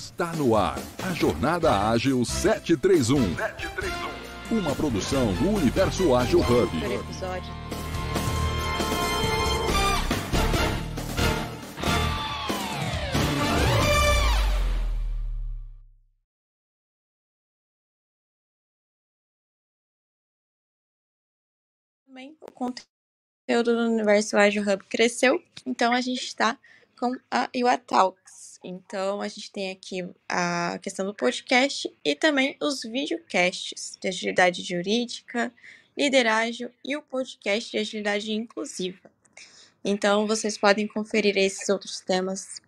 Está no ar a Jornada Ágil 731. 731. Uma produção do Universo Ágil Hub. Também o conteúdo do Universo Ágil Hub cresceu, então a gente está com a Iwa Talks. Então, a gente tem aqui a questão do podcast e também os videocasts de agilidade jurídica, liderágio e o podcast de agilidade inclusiva. Então, vocês podem conferir esses outros temas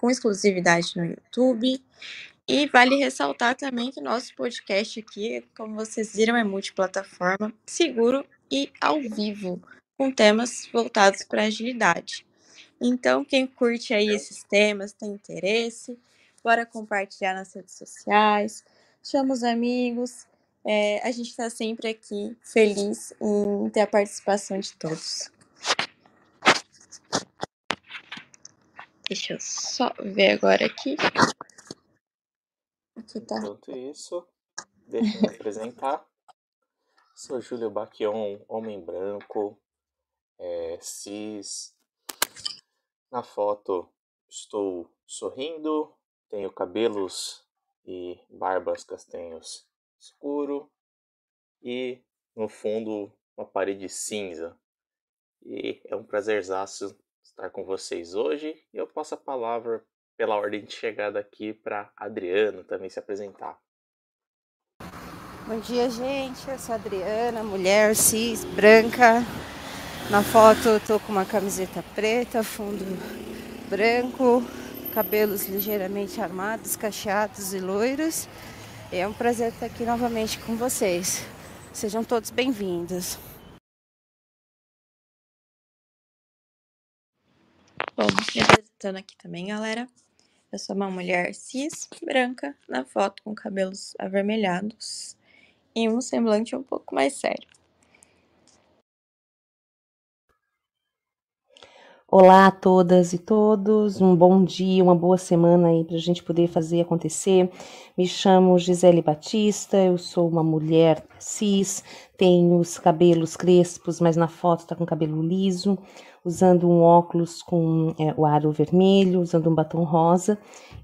com exclusividade no YouTube. E vale ressaltar também que nosso podcast aqui, como vocês viram, é multiplataforma, seguro e ao vivo, com temas voltados para agilidade. Então, quem curte aí esses temas, tem interesse, bora compartilhar nas redes sociais, chama os amigos. É, a gente está sempre aqui feliz em ter a participação de todos. Deixa eu só ver agora aqui. aqui tá. Enquanto isso, deixa eu me apresentar. Sou Júlio Baquion, homem branco, é, cis, na foto estou sorrindo, tenho cabelos e barbas castanhos escuro e no fundo uma parede cinza. E é um prazerzaço estar com vocês hoje e eu passo a palavra pela ordem de chegada aqui para Adriana também se apresentar. Bom dia, gente. Eu sou a Adriana, mulher cis, branca, na foto eu tô com uma camiseta preta, fundo branco, cabelos ligeiramente armados, cacheados e loiros. É um prazer estar aqui novamente com vocês. Sejam todos bem-vindos. Bom, me apresentando aqui também, galera. Eu sou uma mulher cis, branca, na foto com cabelos avermelhados e um semblante um pouco mais sério. Olá a todas e todos, um bom dia, uma boa semana aí para a gente poder fazer acontecer. Me chamo Gisele Batista, eu sou uma mulher cis, tenho os cabelos crespos, mas na foto está com cabelo liso, usando um óculos com é, o aro vermelho, usando um batom rosa,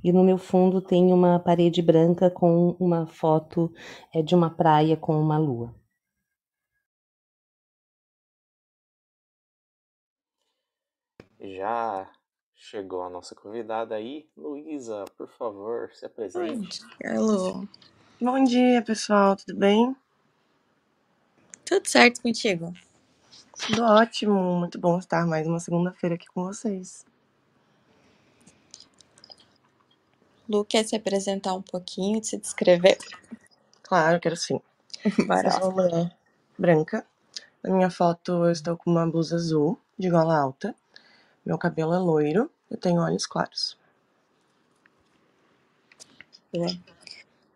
e no meu fundo tem uma parede branca com uma foto é, de uma praia com uma lua. Já chegou a nossa convidada aí. Luísa, por favor, se apresente. Hello. Bom dia, pessoal, tudo bem? Tudo certo contigo? Tudo ótimo, muito bom estar mais uma segunda-feira aqui com vocês. Lu, quer se apresentar um pouquinho, se descrever? Claro, quero sim. Bora. Eu sou uma mulher branca. Na minha foto eu estou com uma blusa azul, de gola alta. Meu cabelo é loiro, eu tenho olhos claros.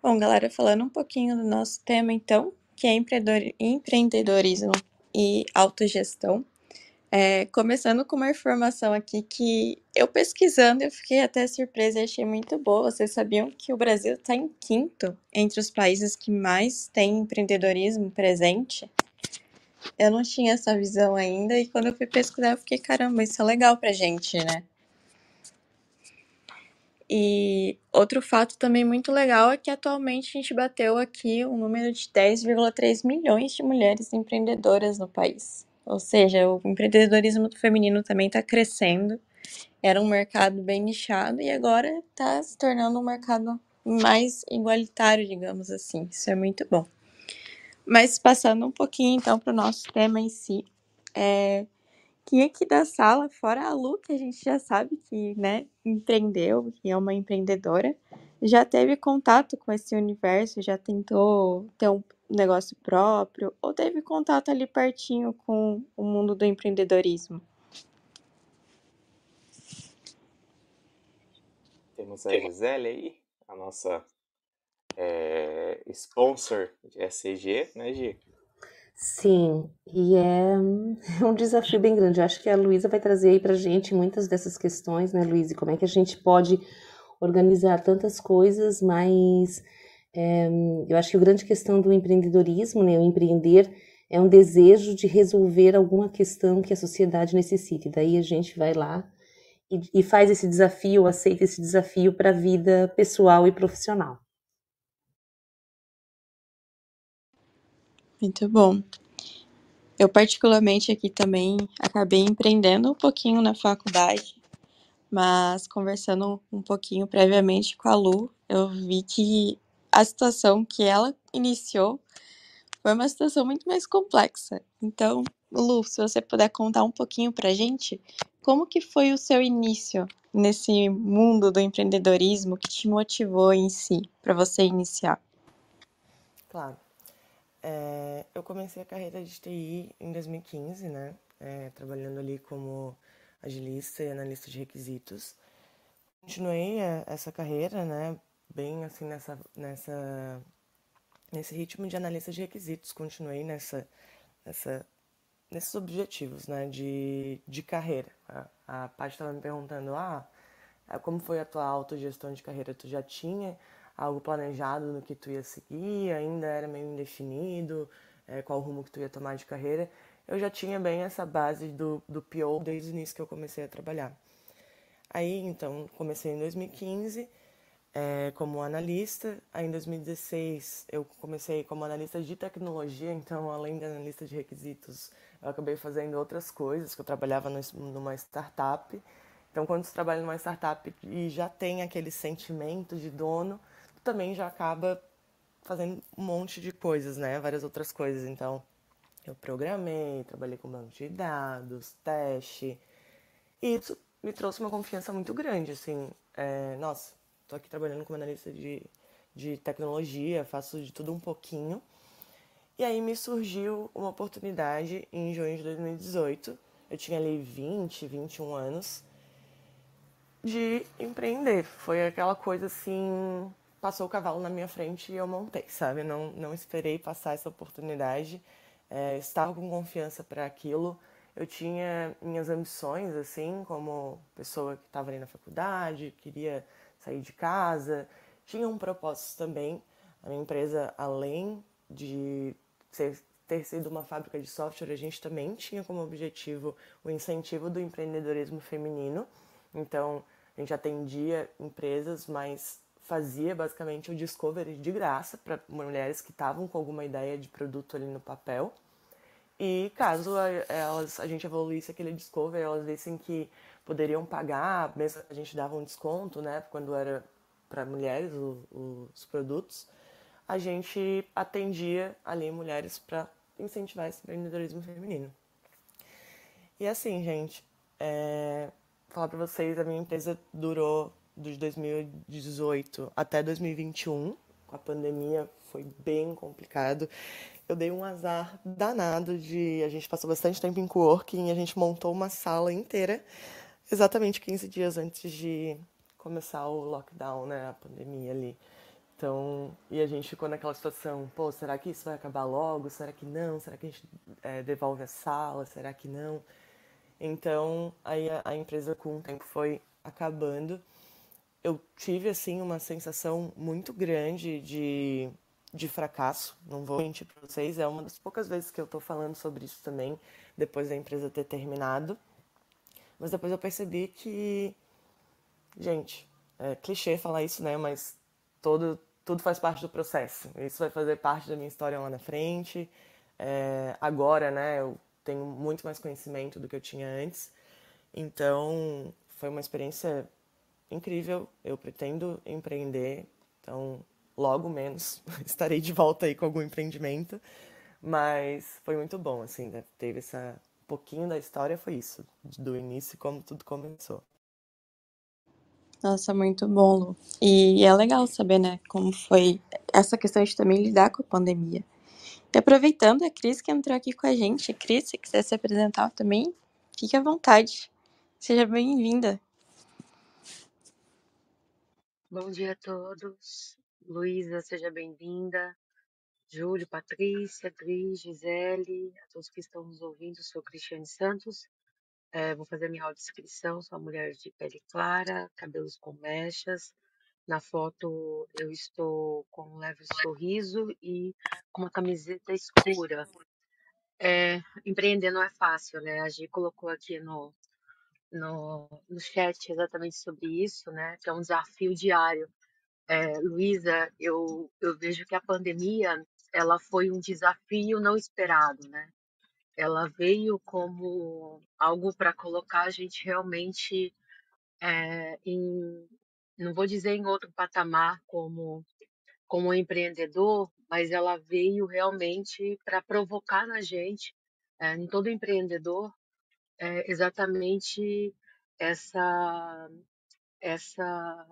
Bom, galera, falando um pouquinho do nosso tema, então, que é empreendedorismo e autogestão. É, começando com uma informação aqui que eu pesquisando, eu fiquei até surpresa e achei muito boa. Vocês sabiam que o Brasil está em quinto entre os países que mais têm empreendedorismo presente? Eu não tinha essa visão ainda e quando eu fui pesquisar eu fiquei, caramba, isso é legal pra gente, né? E outro fato também muito legal é que atualmente a gente bateu aqui um número de 10,3 milhões de mulheres empreendedoras no país. Ou seja, o empreendedorismo feminino também está crescendo. Era um mercado bem nichado e agora está se tornando um mercado mais igualitário, digamos assim. Isso é muito bom. Mas passando um pouquinho então para o nosso tema em si, é, quem aqui da sala, fora a Lu, que a gente já sabe que né, empreendeu, que é uma empreendedora, já teve contato com esse universo, já tentou ter um negócio próprio, ou teve contato ali pertinho com o mundo do empreendedorismo? Temos a Gisele aí, a nossa é, sponsor SCG, né, Gi? Sim, e é um desafio bem grande. Eu acho que a Luísa vai trazer aí para gente muitas dessas questões, né, Luísa? Como é que a gente pode organizar tantas coisas, mas é, eu acho que a grande questão do empreendedorismo, né, o empreender, é um desejo de resolver alguma questão que a sociedade necessite. Daí a gente vai lá e, e faz esse desafio, aceita esse desafio para a vida pessoal e profissional. Muito bom. Eu, particularmente, aqui também acabei empreendendo um pouquinho na faculdade, mas conversando um pouquinho previamente com a Lu, eu vi que a situação que ela iniciou foi uma situação muito mais complexa. Então, Lu, se você puder contar um pouquinho pra gente, como que foi o seu início nesse mundo do empreendedorismo que te motivou em si para você iniciar? Claro. É, eu comecei a carreira de TI em 2015, né? É, trabalhando ali como agilista e analista de requisitos. Continuei é, essa carreira, né? Bem assim nessa, nessa, nesse ritmo de analista de requisitos. Continuei nessa, nessa, nesses objetivos, né? De, de carreira. A, a Paty estava me perguntando, ah, como foi a tua autogestão de carreira? Tu já tinha algo planejado no que tu ia seguir, ainda era meio indefinido é, qual rumo que tu ia tomar de carreira. Eu já tinha bem essa base do, do PO desde o início que eu comecei a trabalhar. Aí, então, comecei em 2015 é, como analista. Aí, em 2016, eu comecei como analista de tecnologia. Então, além de analista de requisitos, eu acabei fazendo outras coisas, que eu trabalhava numa startup. Então, quando você trabalha numa startup e já tem aquele sentimento de dono, também já acaba fazendo um monte de coisas, né? Várias outras coisas. Então, eu programei, trabalhei com banco de dados, teste. E isso me trouxe uma confiança muito grande, assim. É, nossa, tô aqui trabalhando como analista de, de tecnologia, faço de tudo um pouquinho. E aí me surgiu uma oportunidade em junho de 2018. Eu tinha ali 20, 21 anos de empreender. Foi aquela coisa assim, passou o cavalo na minha frente e eu montei, sabe? Não, não esperei passar essa oportunidade. É, estava com confiança para aquilo. Eu tinha minhas ambições, assim, como pessoa que estava ali na faculdade, queria sair de casa. Tinha um propósito também. A minha empresa, além de ser, ter sido uma fábrica de software, a gente também tinha como objetivo o incentivo do empreendedorismo feminino. Então, a gente atendia empresas, mas fazia basicamente o discovery de graça para mulheres que estavam com alguma ideia de produto ali no papel. E caso elas, a gente evoluísse aquele discovery, elas vissem que poderiam pagar, mesmo a gente dava um desconto, né, quando era para mulheres o, os produtos, a gente atendia ali mulheres para incentivar esse empreendedorismo feminino. E assim, gente, é, falar para vocês, a minha empresa durou de 2018 até 2021, com a pandemia foi bem complicado. Eu dei um azar danado de. A gente passou bastante tempo em coworking a gente montou uma sala inteira exatamente 15 dias antes de começar o lockdown, né? A pandemia ali. Então, e a gente ficou naquela situação: pô, será que isso vai acabar logo? Será que não? Será que a gente é, devolve a sala? Será que não? Então, aí a, a empresa com o tempo foi acabando eu tive assim uma sensação muito grande de, de fracasso. Não vou mentir para vocês, é uma das poucas vezes que eu estou falando sobre isso também depois da empresa ter terminado. Mas depois eu percebi que, gente, é clichê falar isso, né? Mas todo tudo faz parte do processo. Isso vai fazer parte da minha história lá na frente. É, agora, né? Eu tenho muito mais conhecimento do que eu tinha antes. Então, foi uma experiência incrível. Eu pretendo empreender, então logo menos estarei de volta aí com algum empreendimento. Mas foi muito bom, assim, né? Teve essa um pouquinho da história foi isso, do início como tudo começou. Nossa, muito bom, Lu. E é legal saber, né, como foi essa questão de também lidar com a pandemia. E aproveitando, a Cris que entrou aqui com a gente. Cris, se quiser se apresentar também, fique à vontade. Seja bem-vinda. Bom dia a todos. Luísa, seja bem-vinda. Júlio, Patrícia, Cris, Gisele, a todos que estão nos ouvindo, sou Cristiane Santos. É, vou fazer minha audiodescrição, sou uma mulher de pele clara, cabelos com mechas, Na foto eu estou com um leve sorriso e com uma camiseta escura. É, empreender não é fácil, né? A Gi colocou aqui no, no, no chat exatamente sobre isso, né? Que é um desafio diário. É, Luísa, eu, eu vejo que a pandemia ela foi um desafio não esperado, né? Ela veio como algo para colocar a gente realmente é, em, não vou dizer em outro patamar como como empreendedor, mas ela veio realmente para provocar na gente, é, em todo empreendedor, é, exatamente essa essa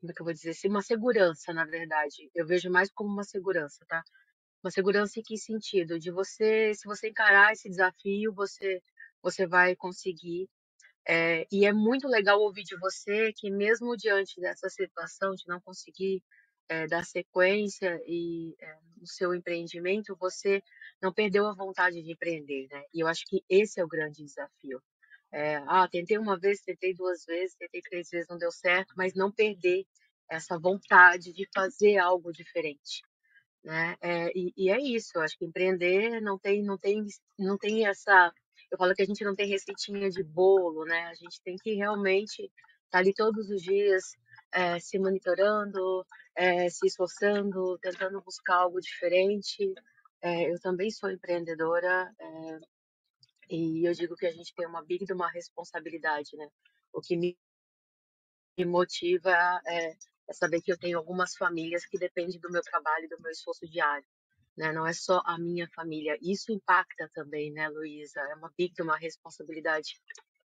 como é que eu vou dizer assim, uma segurança, na verdade. Eu vejo mais como uma segurança, tá? Uma segurança em que sentido? De você, se você encarar esse desafio, você você vai conseguir é, e é muito legal ouvir de você que, mesmo diante dessa situação de não conseguir é, dar sequência e é, no seu empreendimento, você não perdeu a vontade de empreender, né? E eu acho que esse é o grande desafio. É, ah, tentei uma vez, tentei duas vezes, tentei três vezes, não deu certo, mas não perder essa vontade de fazer algo diferente né? É, e, e, é isso, eu acho que empreender não tem, não tem, não tem essa. Eu falo que a gente não tem receitinha de bolo, né? A gente tem que realmente estar tá ali todos os dias é, se monitorando, é, se esforçando, tentando buscar algo diferente. É, eu também sou empreendedora e eu digo que a gente tem uma big de uma responsabilidade, né? O que me motiva é é saber que eu tenho algumas famílias que dependem do meu trabalho, do meu esforço diário. Né? Não é só a minha família. Isso impacta também, né, Luísa? É uma big, uma responsabilidade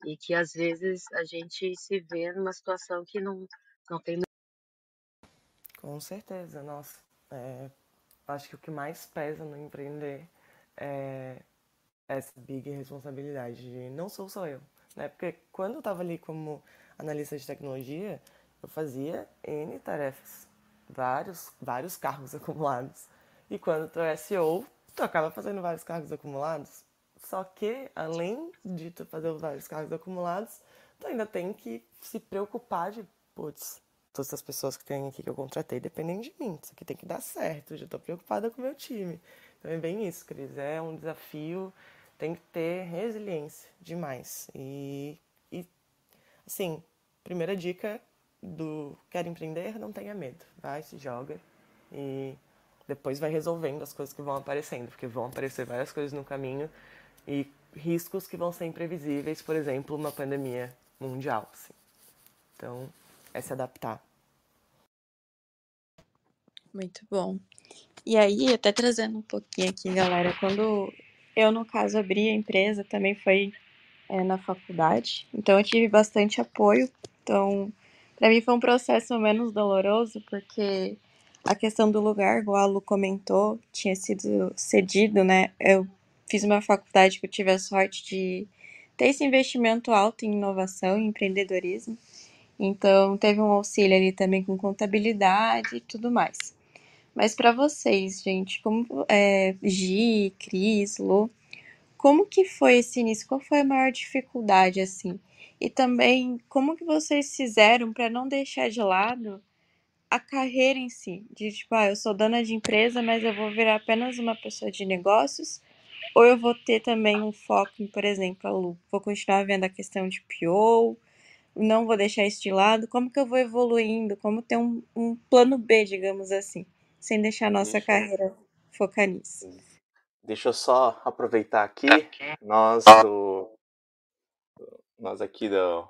e que às vezes a gente se vê numa situação que não não tem. Com certeza, nossa. É, acho que o que mais pesa no empreender é essa big responsabilidade de não sou só eu, né? Porque quando eu estava ali como analista de tecnologia, eu fazia N tarefas, vários, vários cargos acumulados. E quando tu é SEO, tu acaba fazendo vários cargos acumulados. Só que, além de tu fazer vários cargos acumulados, tu ainda tem que se preocupar de, putz, todas as pessoas que tem aqui que eu contratei dependem de mim. Isso aqui tem que dar certo. Já tô preocupada com o meu time. Então é bem isso, Cris. É um desafio. Tem que ter resiliência demais. E, e assim, primeira dica do quer empreender, não tenha medo. Vai, se joga e depois vai resolvendo as coisas que vão aparecendo, porque vão aparecer várias coisas no caminho e riscos que vão ser imprevisíveis, por exemplo, uma pandemia mundial. Assim. Então, é se adaptar. Muito bom. E aí, até trazendo um pouquinho aqui, galera, quando eu, no caso, abri a empresa, também foi é, na faculdade, então eu tive bastante apoio. Então, para mim foi um processo menos doloroso, porque a questão do lugar, igual a Lu comentou, tinha sido cedido, né? Eu fiz uma faculdade que eu tive a sorte de ter esse investimento alto em inovação e empreendedorismo. Então, teve um auxílio ali também com contabilidade e tudo mais. Mas para vocês, gente, como é, Gi, Cris, Lu, como que foi esse início? Qual foi a maior dificuldade, assim? E também, como que vocês fizeram para não deixar de lado a carreira em si? De tipo, ah, eu sou dona de empresa, mas eu vou virar apenas uma pessoa de negócios? Ou eu vou ter também um foco em, por exemplo, a Lu, vou continuar vendo a questão de PO, não vou deixar isso de lado. Como que eu vou evoluindo? Como ter um, um plano B, digamos assim, sem deixar a nossa Deixa. carreira focar nisso? Deixa eu só aproveitar aqui, nós do nós aqui da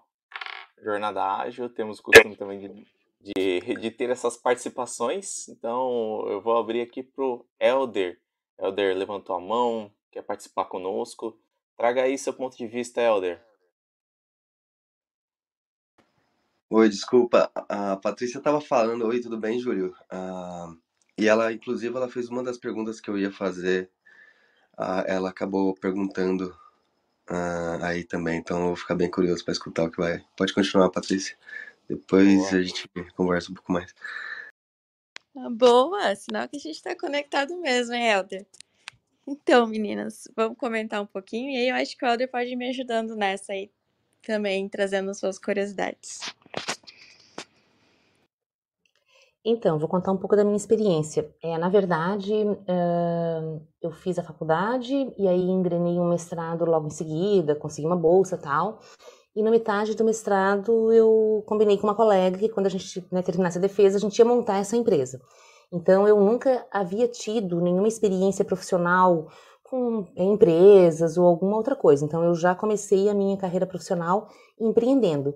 Jornada Ágil temos o costume também de, de, de ter essas participações. Então eu vou abrir aqui para o Elder. Elder levantou a mão, quer participar conosco. Traga aí seu ponto de vista, Elder. Oi, desculpa. A Patrícia estava falando. Oi, tudo bem, Júlio? Uh, e ela, inclusive, ela fez uma das perguntas que eu ia fazer. Uh, ela acabou perguntando uh, aí também, então eu vou ficar bem curioso para escutar o que vai. Pode continuar, Patrícia. Depois Boa. a gente conversa um pouco mais. Ah, boa, sinal que a gente está conectado mesmo, hein, Helder? Então, meninas, vamos comentar um pouquinho e aí eu acho que o Helder pode ir me ajudando nessa aí também, trazendo suas curiosidades. Então, vou contar um pouco da minha experiência. É, na verdade, uh, eu fiz a faculdade e aí engrenei um mestrado logo em seguida, consegui uma bolsa tal. E na metade do mestrado eu combinei com uma colega que quando a gente né, terminasse a defesa, a gente ia montar essa empresa. Então eu nunca havia tido nenhuma experiência profissional com empresas ou alguma outra coisa. Então eu já comecei a minha carreira profissional empreendendo.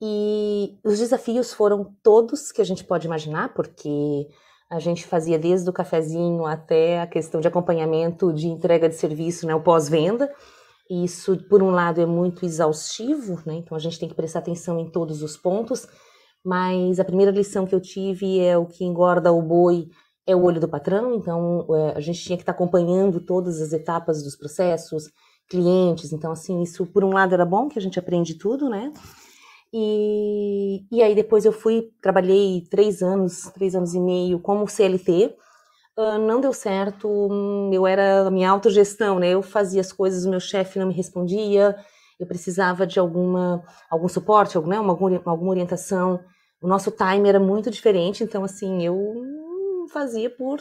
E os desafios foram todos que a gente pode imaginar, porque a gente fazia desde o cafezinho até a questão de acompanhamento de entrega de serviço, né, o pós-venda. Isso, por um lado, é muito exaustivo, né? Então a gente tem que prestar atenção em todos os pontos. Mas a primeira lição que eu tive é o que engorda o boi é o olho do patrão. Então é, a gente tinha que estar acompanhando todas as etapas dos processos, clientes. Então assim isso, por um lado, era bom que a gente aprende tudo, né? E, e aí depois eu fui, trabalhei três anos, três anos e meio como CLT. Uh, não deu certo, eu era a minha autogestão, né? Eu fazia as coisas, o meu chefe não me respondia, eu precisava de alguma, algum suporte, alguma, né? alguma, alguma orientação. O nosso time era muito diferente, então assim, eu fazia por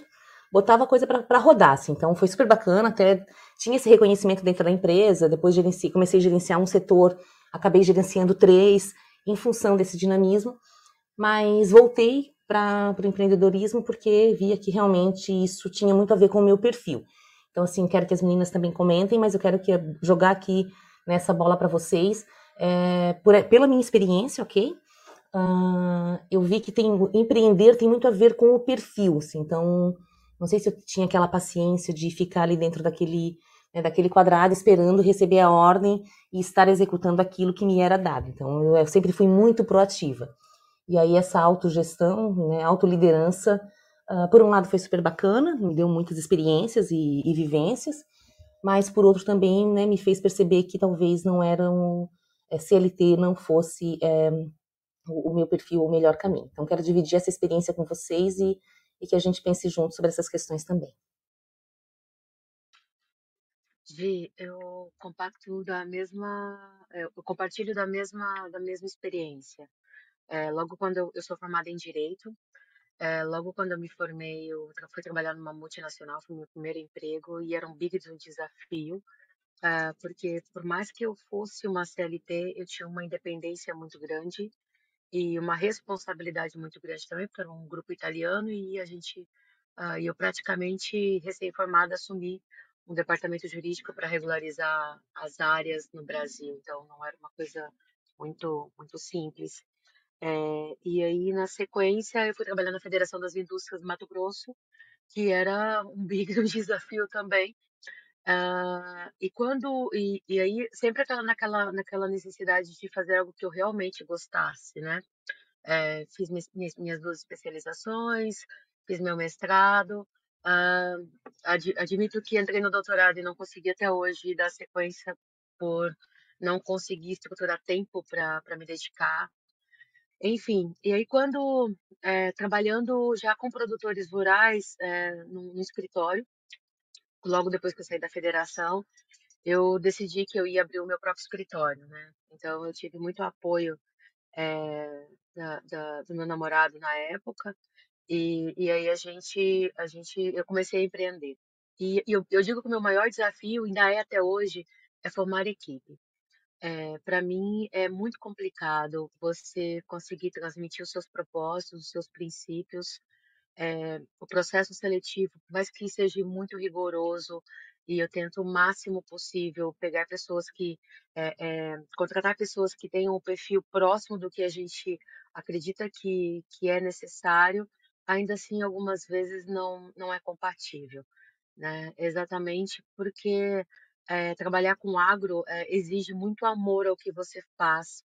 botava a coisa para rodar, assim. Então foi super bacana, até tinha esse reconhecimento dentro da empresa, depois gerenci, comecei a gerenciar um setor, acabei gerenciando três, em função desse dinamismo, mas voltei para o empreendedorismo porque via que realmente isso tinha muito a ver com o meu perfil. Então, assim, quero que as meninas também comentem, mas eu quero que jogar aqui nessa bola para vocês, é, por, pela minha experiência, ok? Uh, eu vi que tem empreender tem muito a ver com o perfil, assim, então não sei se eu tinha aquela paciência de ficar ali dentro daquele né, daquele quadrado esperando receber a ordem e estar executando aquilo que me era dado. Então, eu, eu sempre fui muito proativa. E aí, essa autogestão, né, autoliderança, uh, por um lado foi super bacana, me deu muitas experiências e, e vivências, mas por outro também né, me fez perceber que talvez não era um, é, CLT não fosse é, o, meu perfil o melhor caminho. Então, quero dividir essa experiência com vocês e, e que a gente pense junto sobre essas questões também. Gi, eu compacto da mesma, é, eu compartilho da mesma, da mesma experiência. É, logo quando eu, eu sou formada em direito, é, logo quando eu me formei, eu fui trabalhar numa multinacional, foi meu primeiro emprego e era um big desafio, é, porque por mais que eu fosse uma CLT, eu tinha uma independência muito grande e uma responsabilidade muito grande também, porque era um grupo italiano e a gente, uh, eu praticamente recém-formada assumi um departamento jurídico para regularizar as áreas no Brasil, então não era uma coisa muito muito simples. É, e aí na sequência eu fui trabalhar na Federação das Indústrias do Mato Grosso, que era um big desafio também. Uh, e quando e, e aí sempre aquela naquela naquela necessidade de fazer algo que eu realmente gostasse, né? É, fiz minhas, minhas duas especializações, fiz meu mestrado, Uh, ad, admito que entrei no doutorado e não consegui até hoje dar sequência por não conseguir estruturar tempo para me dedicar. Enfim, e aí quando é, trabalhando já com produtores rurais no, no, escritório, logo depois que eu saí da federação, eu decidi que eu ia abrir o meu próprio escritório, né? Então eu tive muito apoio é, da, da, do meu namorado na época e, e aí a gente, a gente, eu comecei a empreender. E, e eu, eu digo que o meu maior desafio, ainda é até hoje, é formar equipe. É, para mim é muito complicado você conseguir transmitir os seus propósitos, os seus princípios. É, o processo seletivo, por mais que seja muito rigoroso, e eu tento o máximo possível pegar pessoas que é, é, contratar pessoas que tenham um perfil próximo do que a gente acredita que, que é necessário ainda assim algumas vezes não não é compatível, né? Exatamente porque é, trabalhar com agro exige muito amor ao que você faz,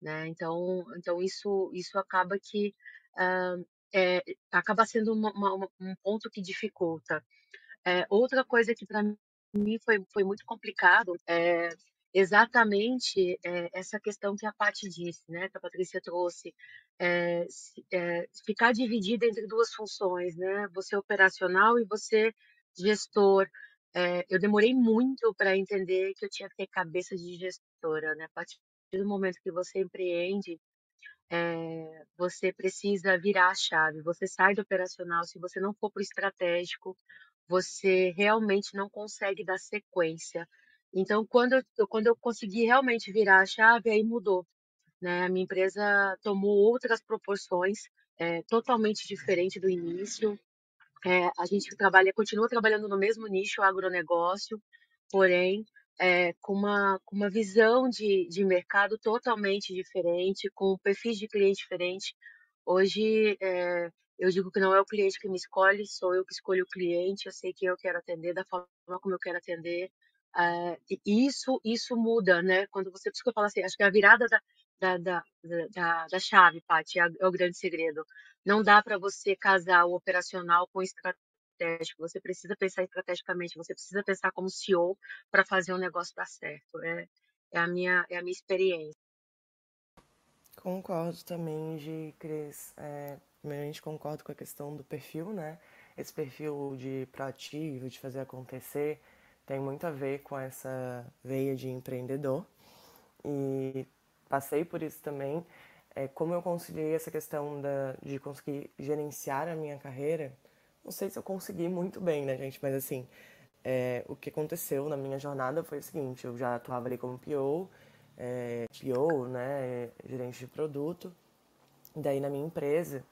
né? Então então isso isso acaba que uh, é, acaba sendo uma, uma, um ponto que dificulta. É, outra coisa que para mim foi, foi muito complicado é exatamente é, essa questão que a Paty disse, né, que a Patrícia trouxe, é, é, ficar dividida entre duas funções, né, você operacional e você gestor. eu demorei muito para entender que eu tinha que ter cabeça de gestora, né, a partir do momento que você empreende, é, você precisa virar a chave. Você sai do operacional, se você não for para o estratégico, você realmente não consegue dar sequência. Então, quando eu, quando eu consegui realmente virar a chave, aí mudou. Né? A minha empresa tomou outras proporções, é, totalmente diferente do início. É, a gente trabalha, continua trabalhando no mesmo nicho, agronegócio, porém é, com, uma, com uma visão de, de mercado totalmente diferente, com perfis de cliente diferente. Hoje, é, eu digo que não é o cliente que me escolhe, sou eu que escolho o cliente, eu sei quem eu quero atender, da forma como eu quero atender. É, e isso, isso muda, né? Quando você, por isso que eu falo assim, acho que a virada da, da, da, da, da chave, Paty, é, é o grande segredo. Não dá para você casar o operacional com o estratégico. Você precisa pensar estrategicamente, você precisa pensar como CEO para fazer o negócio dar certo. É, é, a, minha, é a minha experiência. Concordo também de Cris. É, primeiramente concordo com a questão do perfil, né? Esse perfil de proativo, de fazer acontecer, tem muito a ver com essa veia de empreendedor. E passei por isso também. É, como eu conciliei essa questão da, de conseguir gerenciar a minha carreira, não sei se eu consegui muito bem, né, gente? Mas assim, é, o que aconteceu na minha jornada foi o seguinte: eu já atuava ali como PO, é, PO, né, gerente de produto. Daí na minha empresa,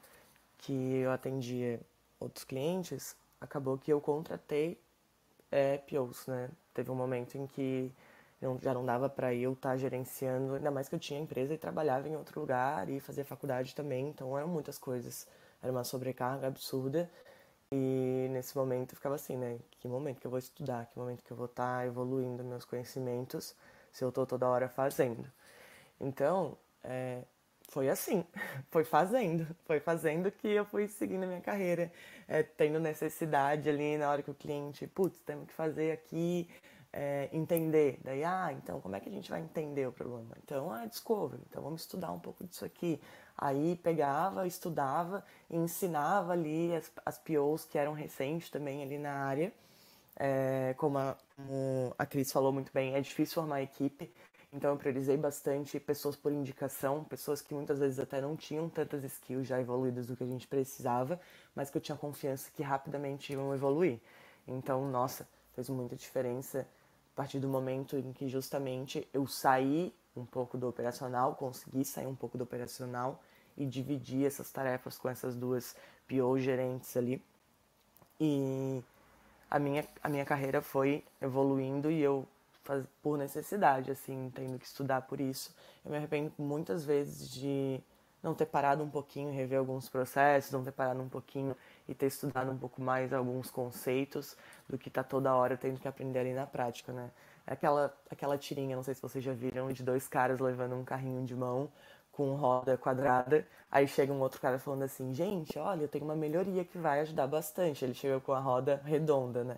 que eu atendia outros clientes, acabou que eu contratei é, POs, né? Teve um momento em que não, já não dava para eu estar tá gerenciando, ainda mais que eu tinha empresa e trabalhava em outro lugar e fazia faculdade também, então eram muitas coisas. Era uma sobrecarga absurda. E nesse momento eu ficava assim, né? Que momento que eu vou estudar? Que momento que eu vou estar tá evoluindo meus conhecimentos se eu estou toda hora fazendo? Então, é, foi assim, foi fazendo, foi fazendo que eu fui seguindo a minha carreira, é, tendo necessidade ali na hora que o cliente, putz, temos que fazer aqui, é, entender. Daí, ah, então como é que a gente vai entender o problema? Então, ah, discovery, então vamos estudar um pouco disso aqui. Aí pegava, estudava, ensinava ali as, as POs que eram recentes também ali na área. É, como, a, como a Cris falou muito bem, é difícil formar equipe, então eu priorizei bastante pessoas por indicação, pessoas que muitas vezes até não tinham tantas skills já evoluídas do que a gente precisava, mas que eu tinha confiança que rapidamente iam evoluir. Então, nossa, fez muita diferença a partir do momento em que justamente eu saí um pouco do operacional, consegui sair um pouco do operacional e dividir essas tarefas com essas duas PO gerentes ali. E a minha, a minha carreira foi evoluindo e eu, faz, por necessidade, assim, tendo que estudar por isso, eu me arrependo muitas vezes de não ter parado um pouquinho, rever alguns processos, não ter parado um pouquinho e ter estudado um pouco mais alguns conceitos do que tá toda hora tendo que aprender ali na prática, né? Aquela, aquela tirinha, não sei se vocês já viram, de dois caras levando um carrinho de mão com roda quadrada. Aí chega um outro cara falando assim, gente, olha, eu tenho uma melhoria que vai ajudar bastante. Ele chega com a roda redonda, né?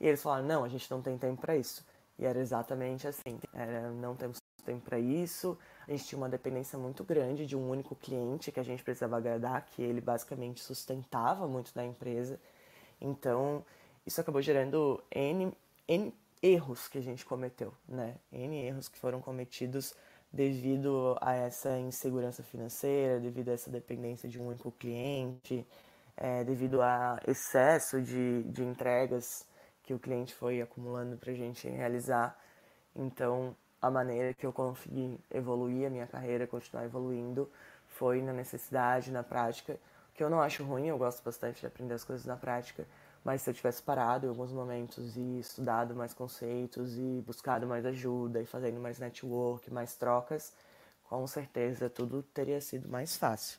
E eles falaram, não, a gente não tem tempo para isso. E era exatamente assim, era, não temos tempo para isso. A gente tinha uma dependência muito grande de um único cliente que a gente precisava agradar, que ele basicamente sustentava muito da empresa. Então, isso acabou gerando N, N erros que a gente cometeu, né? N erros que foram cometidos devido a essa insegurança financeira, devido a essa dependência de um único cliente, é, devido a excesso de, de entregas que o cliente foi acumulando para a gente realizar. Então, a maneira que eu consegui evoluir a minha carreira, continuar evoluindo, foi na necessidade, na prática, que eu não acho ruim, eu gosto bastante de aprender as coisas na prática, mas se eu tivesse parado em alguns momentos e estudado mais conceitos e buscado mais ajuda e fazendo mais network, mais trocas, com certeza tudo teria sido mais fácil.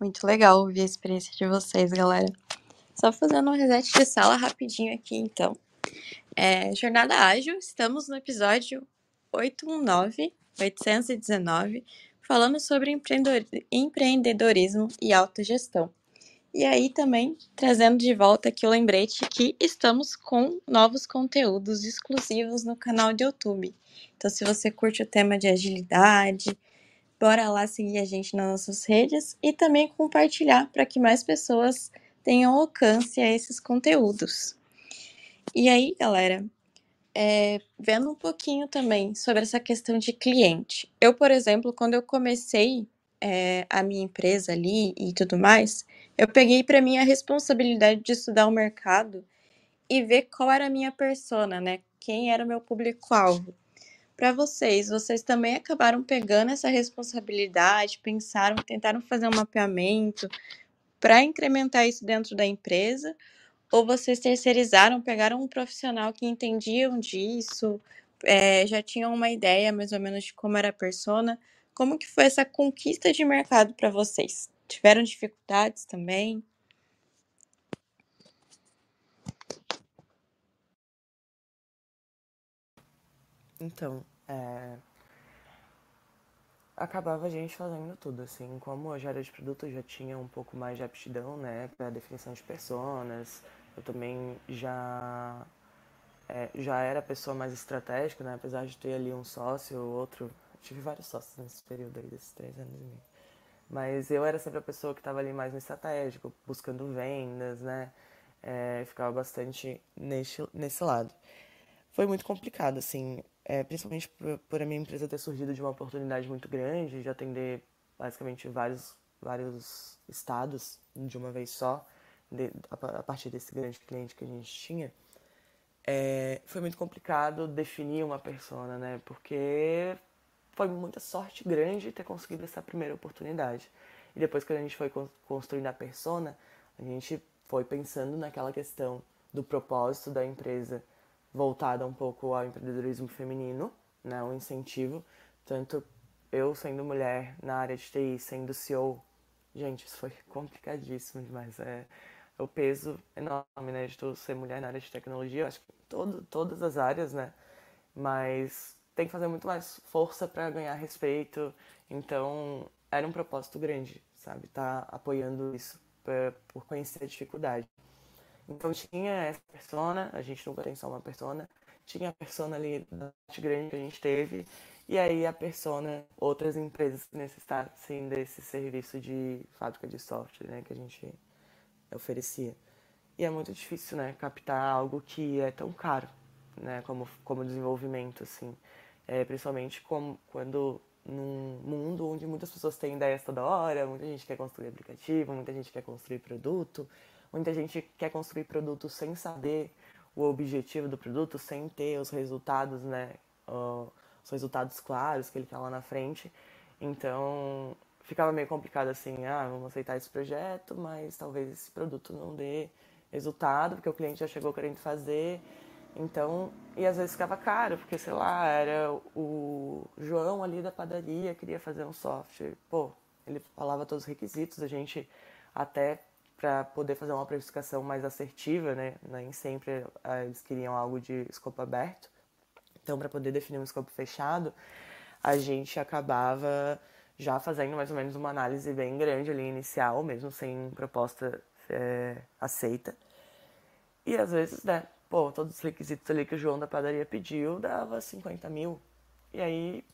Muito legal ouvir a experiência de vocês, galera. Só fazendo um reset de sala rapidinho aqui, então. É, Jornada Ágil, estamos no episódio 819, 819, falando sobre empreendedorismo e autogestão. E aí também trazendo de volta aqui o lembrete que estamos com novos conteúdos exclusivos no canal do YouTube. Então, se você curte o tema de agilidade, bora lá seguir a gente nas nossas redes e também compartilhar para que mais pessoas tenham alcance a esses conteúdos. E aí, galera, é, vendo um pouquinho também sobre essa questão de cliente. Eu, por exemplo, quando eu comecei é, a minha empresa ali e tudo mais, eu peguei para mim a responsabilidade de estudar o mercado e ver qual era a minha persona, né? Quem era o meu público-alvo. Para vocês, vocês também acabaram pegando essa responsabilidade, pensaram, tentaram fazer um mapeamento para incrementar isso dentro da empresa? Ou vocês terceirizaram, pegaram um profissional que entendiam disso, é, já tinham uma ideia mais ou menos de como era a persona? Como que foi essa conquista de mercado para vocês? Tiveram dificuldades também? Então, é... acabava a gente fazendo tudo, assim, como já era de produto, já tinha um pouco mais de aptidão, né, para definição de personas, eu também já é, já era a pessoa mais estratégica, né, apesar de ter ali um sócio ou outro, tive vários sócios nesse período aí, desses três anos e meio. Mas eu era sempre a pessoa que estava ali mais no estratégico, buscando vendas, né, é, ficava bastante nesse, nesse lado. Foi muito complicado, assim, é, principalmente por, por, a minha empresa ter surgido de uma oportunidade muito grande, de atender basicamente vários, vários estados de uma vez só, de, a, a, partir desse grande cliente que a gente tinha. É, foi muito complicado definir uma persona, né? Porque foi muita sorte grande ter conseguido essa primeira oportunidade. E depois que a gente foi construindo a persona, a gente foi pensando naquela questão do propósito da empresa voltada um pouco ao empreendedorismo feminino, né, um incentivo, tanto eu sendo mulher na área de TI, sendo CEO, gente, isso foi complicadíssimo demais, é, o peso enorme, né, de tu ser mulher na área de tecnologia, eu acho que todo, todas as áreas, né, mas tem que fazer muito mais força para ganhar respeito, então era um propósito grande, sabe, tá apoiando isso pra, por conhecer a dificuldade. Então tinha essa persona, a gente nunca tem só uma persona, tinha a persona ali da parte grande que a gente teve, e aí a persona, outras empresas que necessitassem desse serviço de fábrica de software, né, que a gente oferecia. E é muito difícil, né, captar algo que é tão caro, né, como, como desenvolvimento, assim. É, principalmente como, quando num mundo onde muitas pessoas têm ideias toda hora, muita gente quer construir aplicativo, muita gente quer construir produto, Muita gente quer construir produto sem saber o objetivo do produto, sem ter os resultados, né? Os resultados claros que ele tá lá na frente. Então, ficava meio complicado assim, ah, vamos aceitar esse projeto, mas talvez esse produto não dê resultado, porque o cliente já chegou querendo fazer. Então, e às vezes ficava caro, porque sei lá, era o João ali da padaria queria fazer um software. Pô, ele falava todos os requisitos, a gente até para poder fazer uma precificação mais assertiva, né? Nem sempre uh, eles queriam algo de escopo aberto. Então, para poder definir um escopo fechado, a gente acabava já fazendo mais ou menos uma análise bem grande ali inicial, mesmo sem proposta é, aceita. E às vezes, né, pô, todos os requisitos ali que o João da padaria pediu dava 50 mil. E aí,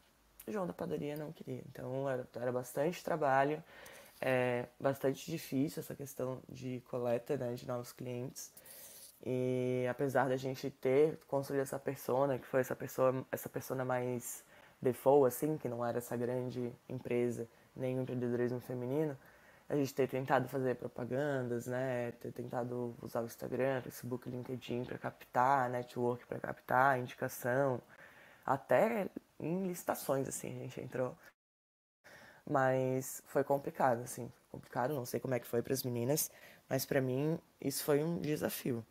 o João da padaria não queria. Então, era, era bastante trabalho é bastante difícil essa questão de coleta né, de novos clientes. E apesar da gente ter construído essa persona, que foi essa pessoa, essa persona mais default, assim, que não era essa grande empresa, nem o empreendedorismo feminino, a gente ter tentado fazer propagandas, né, ter tentado usar o Instagram, Facebook, LinkedIn para captar, network para captar, indicação, até em licitações, assim, a gente entrou mas foi complicado, assim, complicado, não sei como é que foi para as meninas, mas para mim isso foi um desafio.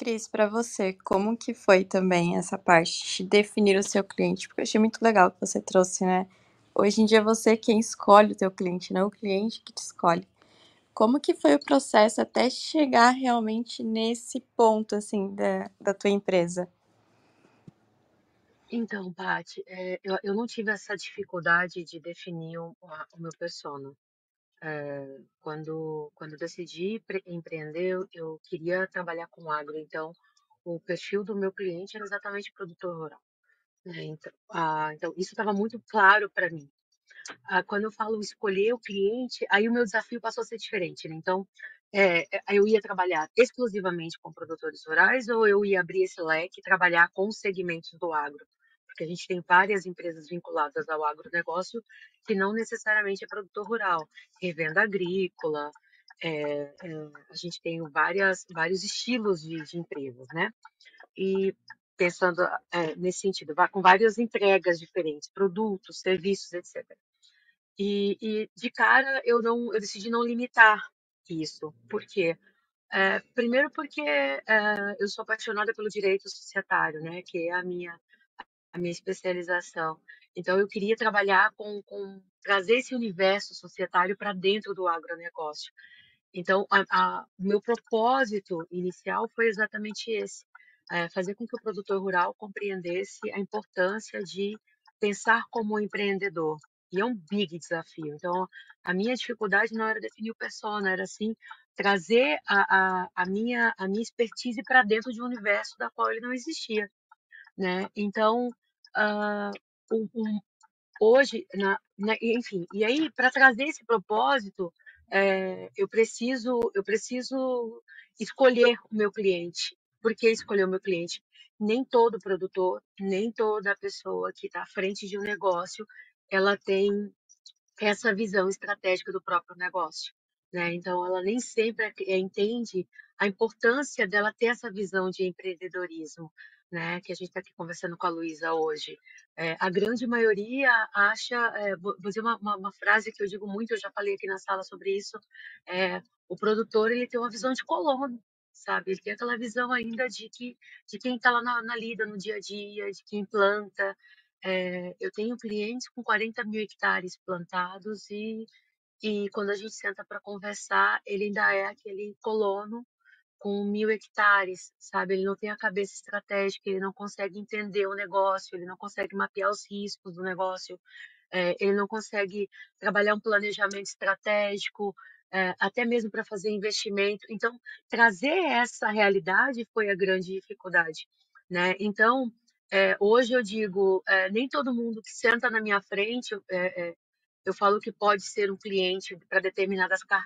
Cris, para você, como que foi também essa parte de definir o seu cliente? Porque eu achei muito legal que você trouxe, né? Hoje em dia você é quem escolhe o teu cliente, não o cliente que te escolhe. Como que foi o processo até chegar realmente nesse ponto, assim, da, da tua empresa? Então, Paty, eh, eu, eu não tive essa dificuldade de definir o, a- o meu persona. Eh, quando, quando decidi pre- empreender, eu, queria trabalhar com agro, então o perfil do meu cliente era exatamente produtor rural. né? Então, ah, então isso estava muito claro para mim. Ah, quando eu falo escolher o cliente, aí o meu desafio passou a ser diferente, né? Então, é, é, eu ia trabalhar exclusivamente com produtores rurais ou eu ia abrir esse leque e trabalhar com os segmentos do agro? Porque a gente tem várias empresas vinculadas ao agronegócio que não necessariamente é produtor rural, revenda agrícola, é, é, a gente tem várias, vários estilos de, de empresas, né? E pensando é, nesse sentido, com várias entregas diferentes, produtos, serviços, etc. E, e de cara eu não, eu decidi não limitar isso. Por quê? É, primeiro porque é, eu sou apaixonada pelo direito societário, né, que é a minha a minha especialização. Então eu queria trabalhar com, com trazer esse universo societário para dentro do agronegócio. Então o meu propósito inicial foi exatamente esse, é, fazer com que o produtor rural compreendesse a importância de pensar como empreendedor, e é um big desafio. Então, a minha dificuldade não era definir o persona, era assim trazer a, a, a minha a minha expertise para dentro de um universo da qual ele não existia, né? Então, uh, um, um, hoje, na, na, enfim, e aí para trazer esse propósito, é, eu preciso eu preciso escolher o meu cliente. Por que escolher o meu cliente? Nem todo produtor, nem toda pessoa que está à frente de um negócio ela tem essa visão estratégica do próprio negócio. Né? Então, ela nem sempre é, entende a importância dela ter essa visão de empreendedorismo, né? que a gente está aqui conversando com a Luísa hoje. É, a grande maioria acha, é, vou dizer uma, uma, uma, frase que eu digo muito, eu já falei aqui na sala sobre isso, é, o produtor ele tem uma visão de colono, sabe? Ele tem aquela visão ainda de que de quem está lá na, na lida, no dia a dia, de quem planta, é, eu tenho clientes com 40 mil hectares plantados e, e quando a gente senta para conversar, ele ainda é aquele colono com mil hectares, sabe? Ele não tem a cabeça estratégica, ele não consegue entender o negócio, ele não consegue mapear os riscos do negócio, é, ele não consegue trabalhar um planejamento estratégico, é, até mesmo para fazer investimento. Então, trazer essa realidade foi a grande dificuldade, né? Então, é, hoje eu digo, nem todo mundo que senta na minha frente, eu falo que pode ser um cliente para determinadas car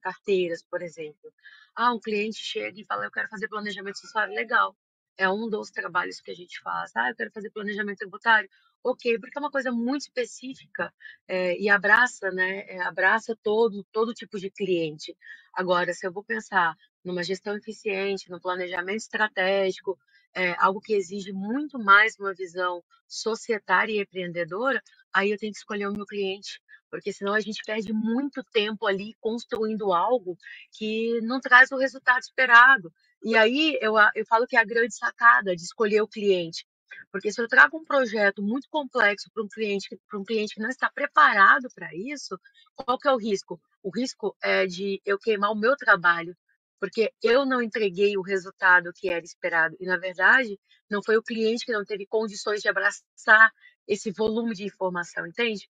carteiras, por exemplo. Ah, um cliente chega e fala, eu quero fazer planejamento social, legal. É um dos trabalhos que a gente faz. Ah, eu quero fazer planejamento tributário. Ok, porque é uma coisa muito específica é, e abraça, né? É, abraça todo todo tipo de cliente. Agora, se eu vou pensar numa gestão eficiente, no planejamento estratégico, é, algo que exige muito mais uma visão societária e empreendedora, aí eu tenho que escolher o meu cliente, porque senão a gente perde muito tempo ali construindo algo que não traz o resultado esperado. E aí eu, eu falo que é a grande sacada de escolher o cliente. Porque se eu trago um projeto muito complexo para um cliente, para um cliente que não está preparado para isso, qual que é o risco? O risco é de eu queimar o meu trabalho, porque eu não entreguei o resultado que era esperado. E, na verdade, não foi o cliente que não teve condições de abraçar esse volume de informação, entende?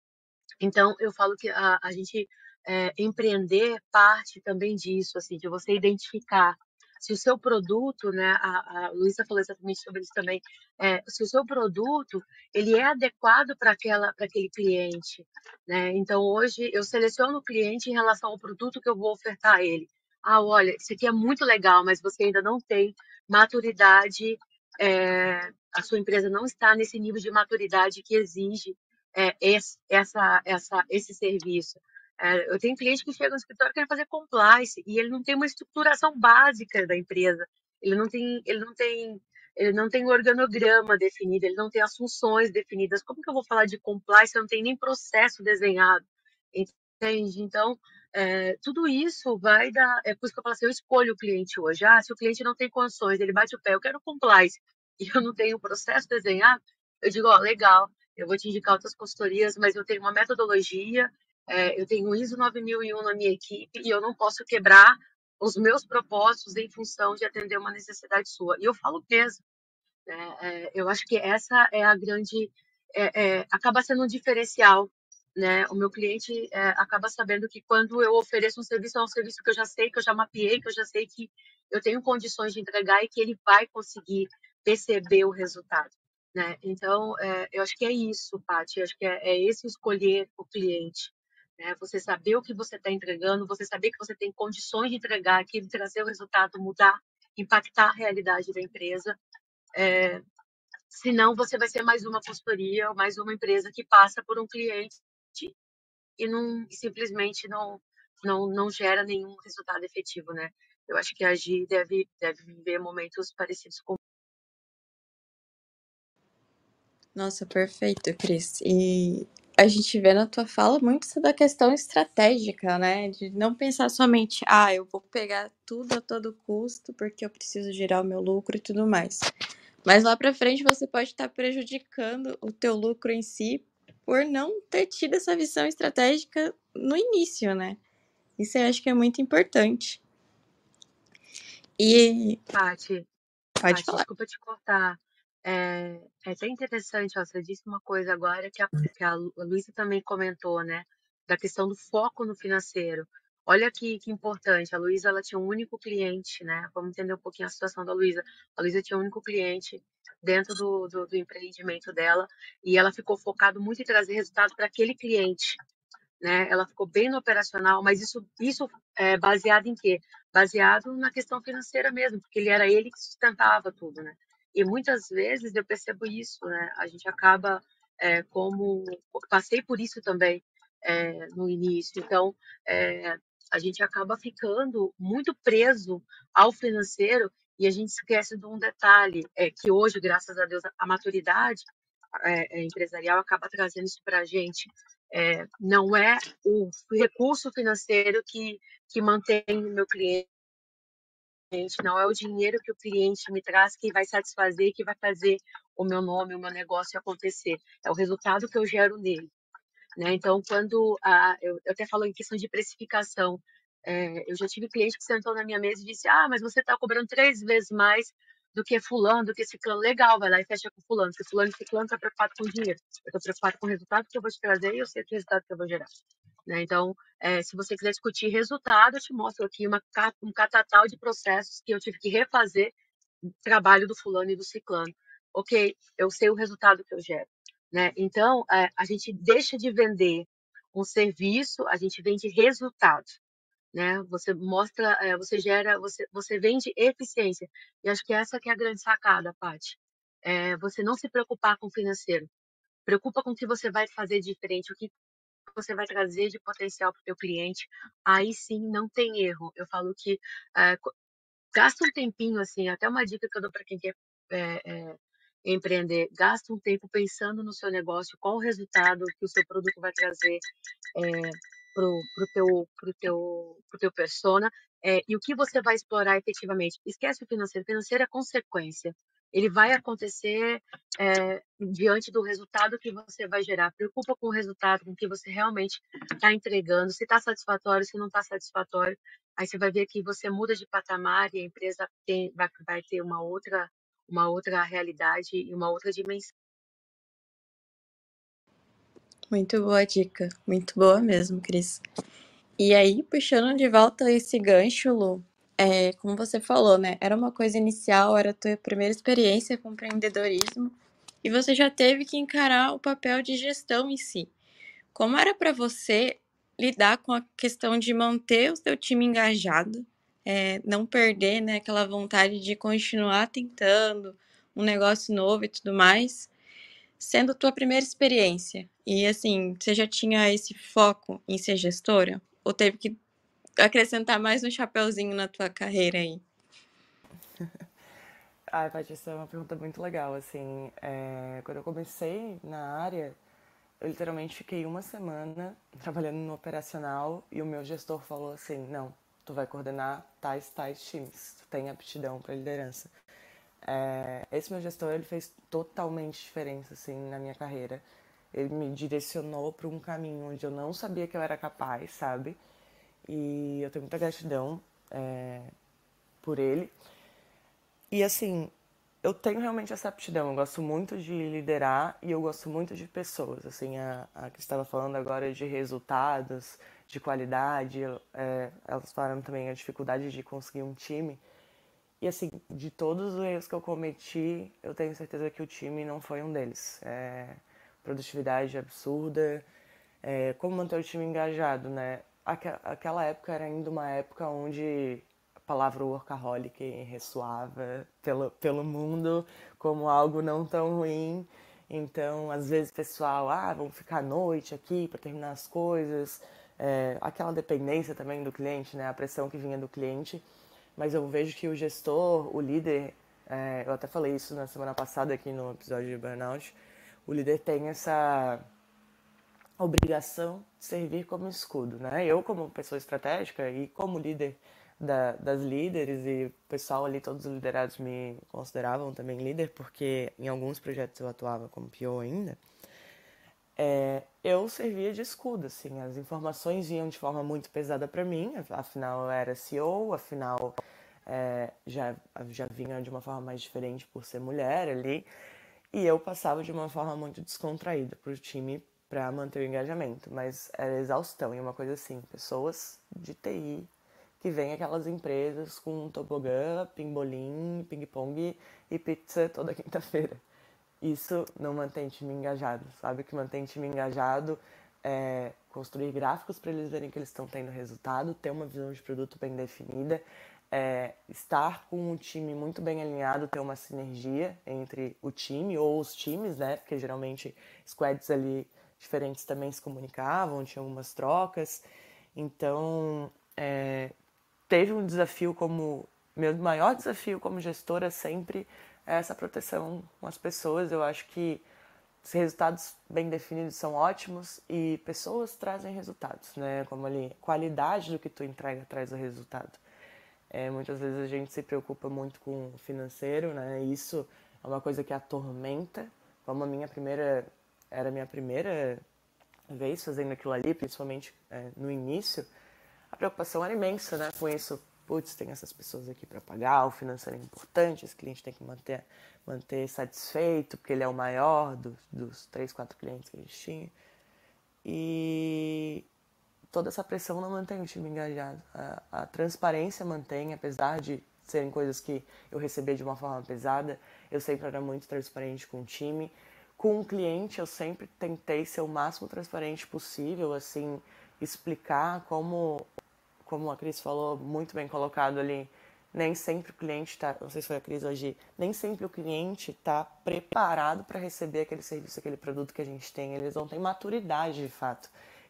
Então, eu falo que a, a gente é, empreender parte também disso, assim, de você identificar se o seu produto, né, a, a Luísa falou exatamente sobre isso também, é, se o seu produto ele é adequado para aquele cliente, né? Então hoje eu seleciono o cliente em relação ao produto que eu vou ofertar a ele ah, olha, isso aqui é muito legal, mas você ainda não tem maturidade, é, a sua empresa não está nesse nível de maturidade que exige é, esse, essa, essa, esse serviço. É, eu tenho cliente que chega no escritório e quer fazer compliance e ele não tem uma estruturação básica da empresa, ele não tem, ele não tem, ele não tem organograma definido, ele não tem as funções definidas. Como que eu vou falar de compliance? Eu não tenho nem processo desenhado, entende? Então, é, tudo isso vai dar. É por isso que eu falo assim: eu escolho o cliente hoje. Ah, se o cliente não tem condições, ele bate o pé, eu quero compliance e eu não tenho o processo desenhado, eu digo: ó, legal, eu vou te indicar outras consultorias, mas eu tenho uma metodologia, é, eu tenho o ISO 9001 na minha equipe e eu não posso quebrar os meus propósitos em função de atender uma necessidade sua. E eu falo mesmo. Né? É, eu acho que essa é a grande. É, é, acaba sendo um diferencial né? O meu cliente é, acaba sabendo que quando eu ofereço um serviço, é um serviço que eu já sei, que eu já mapeei, que eu já sei que eu tenho condições de entregar e que ele vai conseguir perceber o resultado, né? Então, é, eu acho que é isso, Paty, acho que é, é esse escolher o cliente. Né? Você saber o que você está entregando, você saber que você tem condições de entregar aquilo, trazer o resultado, mudar, impactar a realidade da empresa. É, senão você vai ser mais uma consultoria, mais uma empresa que passa por um cliente e, não, simplesmente não, não, não gera nenhum resultado efetivo, né? Eu acho que a Gi deve, deve viver momentos parecidos com Nossa, perfeito, Cris. E a gente vê na tua fala muito da questão estratégica, né? De não pensar somente, ah, eu vou pegar tudo a todo custo porque eu preciso gerar o meu lucro e tudo mais. Mas lá para frente você pode estar prejudicando o teu lucro em si por não ter tido essa visão estratégica no início, né? Isso eu acho que é muito importante. E. Paty, pode Paty, falar. desculpa te cortar. É, é até interessante, ó, você disse uma coisa agora que a, que a Lu- a Luísa também comentou, né? Da questão do foco no financeiro. Olha que, que importante, a Luísa ela tinha um único cliente, né? Vamos entender um pouquinho a situação da Luísa. A Luísa tinha um único cliente dentro do, do, do empreendimento dela e ela ficou focada muito em trazer resultado para aquele cliente né? Ela ficou bem no operacional, mas isso, isso é baseado em quê? Baseado na questão financeira mesmo, porque ele era ele que sustentava tudo, né? E muitas vezes eu percebo isso, né? A gente acaba, é, como passei por isso também é, no início, então é, a gente acaba ficando muito preso ao financeiro e a gente esquece de um detalhe, é que hoje, graças a Deus, a maturidade empresarial acaba trazendo isso para a gente. Não é o recurso financeiro que, que mantém o meu cliente, não é o dinheiro que o cliente me traz que vai satisfazer, que vai fazer o meu nome, o meu negócio acontecer. É o resultado que eu gero nele. Né? Então, quando a, eu, eu até falo em questão de precificação, é, eu já tive cliente que sentou na minha mesa e disse: Ah, mas você está cobrando três vezes mais do que fulano, do que ciclano. Legal, vai lá e fecha com fulano, porque fulano e ciclano está preocupado com dinheiro. Eu estou preocupado com o resultado que eu vou te trazer e eu sei que resultado que eu vou gerar. Né? Então, é, se você quiser discutir resultado, eu te mostro aqui uma, um catatal de processos que eu tive que refazer trabalho do fulano e do ciclano. Ok, eu sei o resultado que eu gero. Né? Então, é, a gente deixa de vender um serviço, a gente vende resultado né? Você mostra, é, você gera, você, você vende eficiência. E acho que essa que é a grande sacada, Paty. É você não se preocupar com o financeiro. Preocupa com o que você vai fazer diferente, o que você vai trazer de potencial para o teu cliente. Aí sim, não tem erro. Eu falo que é, gasta um tempinho, assim, até uma dica que eu dou para quem quer é, é, empreender, gasta um tempo pensando no seu negócio, qual o resultado que o seu produto vai trazer, é, pro, teu, pro teu, pro teu persona é, e o que você vai explorar efetivamente. Esquece o financeiro. Financeiro é consequência. Ele vai acontecer é, diante do resultado que você vai gerar. Preocupa com o resultado, com o que você realmente está entregando. Se está satisfatório, se não está satisfatório. Aí você vai ver que você muda de patamar e a empresa tem, vai, vai ter uma outra, uma outra realidade e uma outra dimensão. Muito boa dica, muito boa mesmo, Cris. E aí, puxando de volta esse gancho, Lu, é, como você falou, né? Era uma coisa inicial, era a tua primeira experiência com empreendedorismo, e você já teve que encarar o papel de gestão em si. Como era para você lidar com a questão de manter o seu time engajado, é, não perder né, aquela vontade de continuar tentando um negócio novo e tudo mais, sendo tua primeira experiência, e assim, você já tinha esse foco em ser gestora? Ou teve que acrescentar mais um chapéuzinho na tua carreira aí? Ai, Paty, essa é uma pergunta muito legal, assim, é, quando eu comecei na área, eu literalmente fiquei uma semana trabalhando no operacional e o meu gestor falou assim, não, tu vai coordenar tais, tais times, tu tem aptidão para liderança. É, esse meu gestor ele fez totalmente diferença assim na minha carreira. Ele me direcionou para um caminho onde eu não sabia que eu era capaz, sabe? E eu tenho muita gratidão é, por ele. E assim, eu tenho realmente essa aptidão. Eu gosto muito de liderar e eu gosto muito de pessoas. Assim, a, a que estava falando agora de resultados, de qualidade. É, elas falaram também a dificuldade de conseguir um time. E assim, de todos os erros que eu cometi, eu tenho certeza que o time não foi um deles. É, produtividade absurda, É, como manter o time engajado, né? Aquela época era ainda uma época onde a palavra workaholic ressoava pelo, pelo mundo como algo não tão ruim. Então, às vezes, o pessoal, ah, vamos ficar à noite aqui para terminar as coisas. É, aquela dependência também do cliente, né? A pressão que vinha do cliente. Mas eu vejo que o gestor, o líder, é, eu até falei isso na semana passada aqui no episódio de Burnout, o líder tem essa obrigação de servir como escudo, né? Eu como pessoa estratégica e como líder da, das líderes e o pessoal ali, todos os liderados me consideravam também líder, porque em alguns projetos eu atuava como PO ainda, é, eu servia de escudo, assim, as informações vinham de forma muito pesada para mim, afinal eu era CEO, afinal é, já, já vinha de uma forma mais diferente por ser mulher ali, e eu passava de uma forma muito descontraída para o time para manter o engajamento, mas era exaustão e uma coisa assim, pessoas de TI que vêm aquelas empresas com tobogã, pimbolim, ping-pong e pizza toda quinta-feira. Isso não mantém time engajado, sabe? O que mantém time engajado é construir gráficos para eles verem que eles estão tendo resultado, ter uma visão de produto bem definida, é, estar com um time muito bem alinhado, ter uma sinergia entre o time ou os times, né? Porque geralmente squads ali diferentes também se comunicavam, tinha algumas trocas. Então, é, teve um desafio como. Meu maior desafio como gestora sempre é essa proteção com as pessoas. Eu acho que os resultados bem definidos são ótimos e pessoas trazem resultados, né? Como ali, qualidade do que tu entrega traz o resultado. É, muitas vezes a gente se preocupa muito com o financeiro, né? Isso é uma coisa que atormenta. Como a minha primeira era minha primeira vez fazendo aquilo ali, principalmente é, no início, a preocupação era imensa, né? Com isso, putz, tem essas pessoas aqui para pagar, o financeiro é importante, esse cliente tem que manter, manter satisfeito, porque ele é o maior dos, dos três, quatro clientes que a gente tinha. E toda essa pressão não mantém o time engajado. A, a transparência mantém, apesar de serem coisas que eu recebia de uma forma pesada, eu sempre era muito transparente com o time com o cliente eu sempre tentei ser o máximo transparente possível, assim, explicar como, como a Cris falou, muito bem colocado ali, nem sempre o cliente está, não sei se foi a Cris hoje, nem sempre o cliente está preparado para receber aquele serviço, aquele produto que a gente tem, eles não têm maturidade de fato.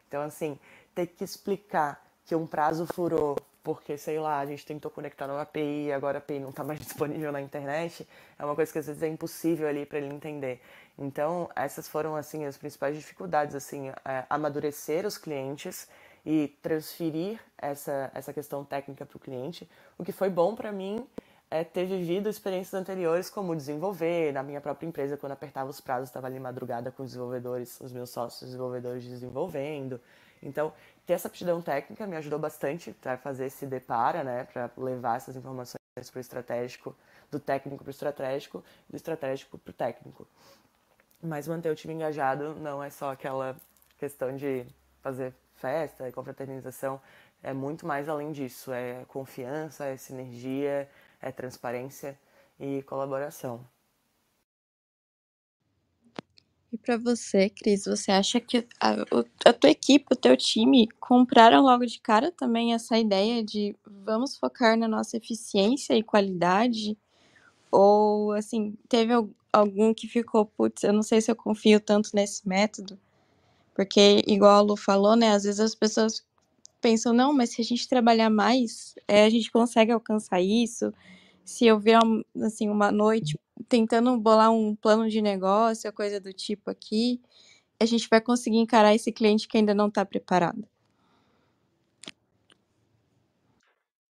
Então, assim, ter que explicar que um prazo furou porque, sei lá, a gente tentou conectar numa API agora a API não está mais disponível na internet, é uma coisa que às vezes é impossível ali para ele entender. Então, essas foram assim as principais dificuldades, assim, é, amadurecer os clientes e transferir essa, essa questão técnica para o cliente. O que foi bom para mim é ter vivido experiências anteriores, como desenvolver na minha própria empresa, quando apertava os prazos, estava ali madrugada com os desenvolvedores, os meus sócios desenvolvedores desenvolvendo. Então, ter essa aptidão técnica me ajudou bastante para fazer esse depara, né, para levar essas informações para o estratégico, do técnico para o estratégico, do estratégico para o técnico. Mas manter o time engajado não é só aquela questão de fazer festa e confraternização, é muito mais além disso. É confiança, é sinergia, é transparência e colaboração. E para você, Cris, você acha que a, a, tua equipe, o teu time, compraram logo de cara também essa ideia de vamos focar na nossa eficiência e qualidade? Ou, assim, teve algum que ficou, putz, eu não sei se eu confio tanto nesse método, porque, igual a Lu falou, né, às vezes as pessoas pensam, não, mas se a gente trabalhar mais, é, a gente consegue alcançar isso. Se eu ver, assim, uma noite tentando bolar um plano de negócio, coisa do tipo aqui, a gente vai conseguir encarar esse cliente que ainda não está preparado.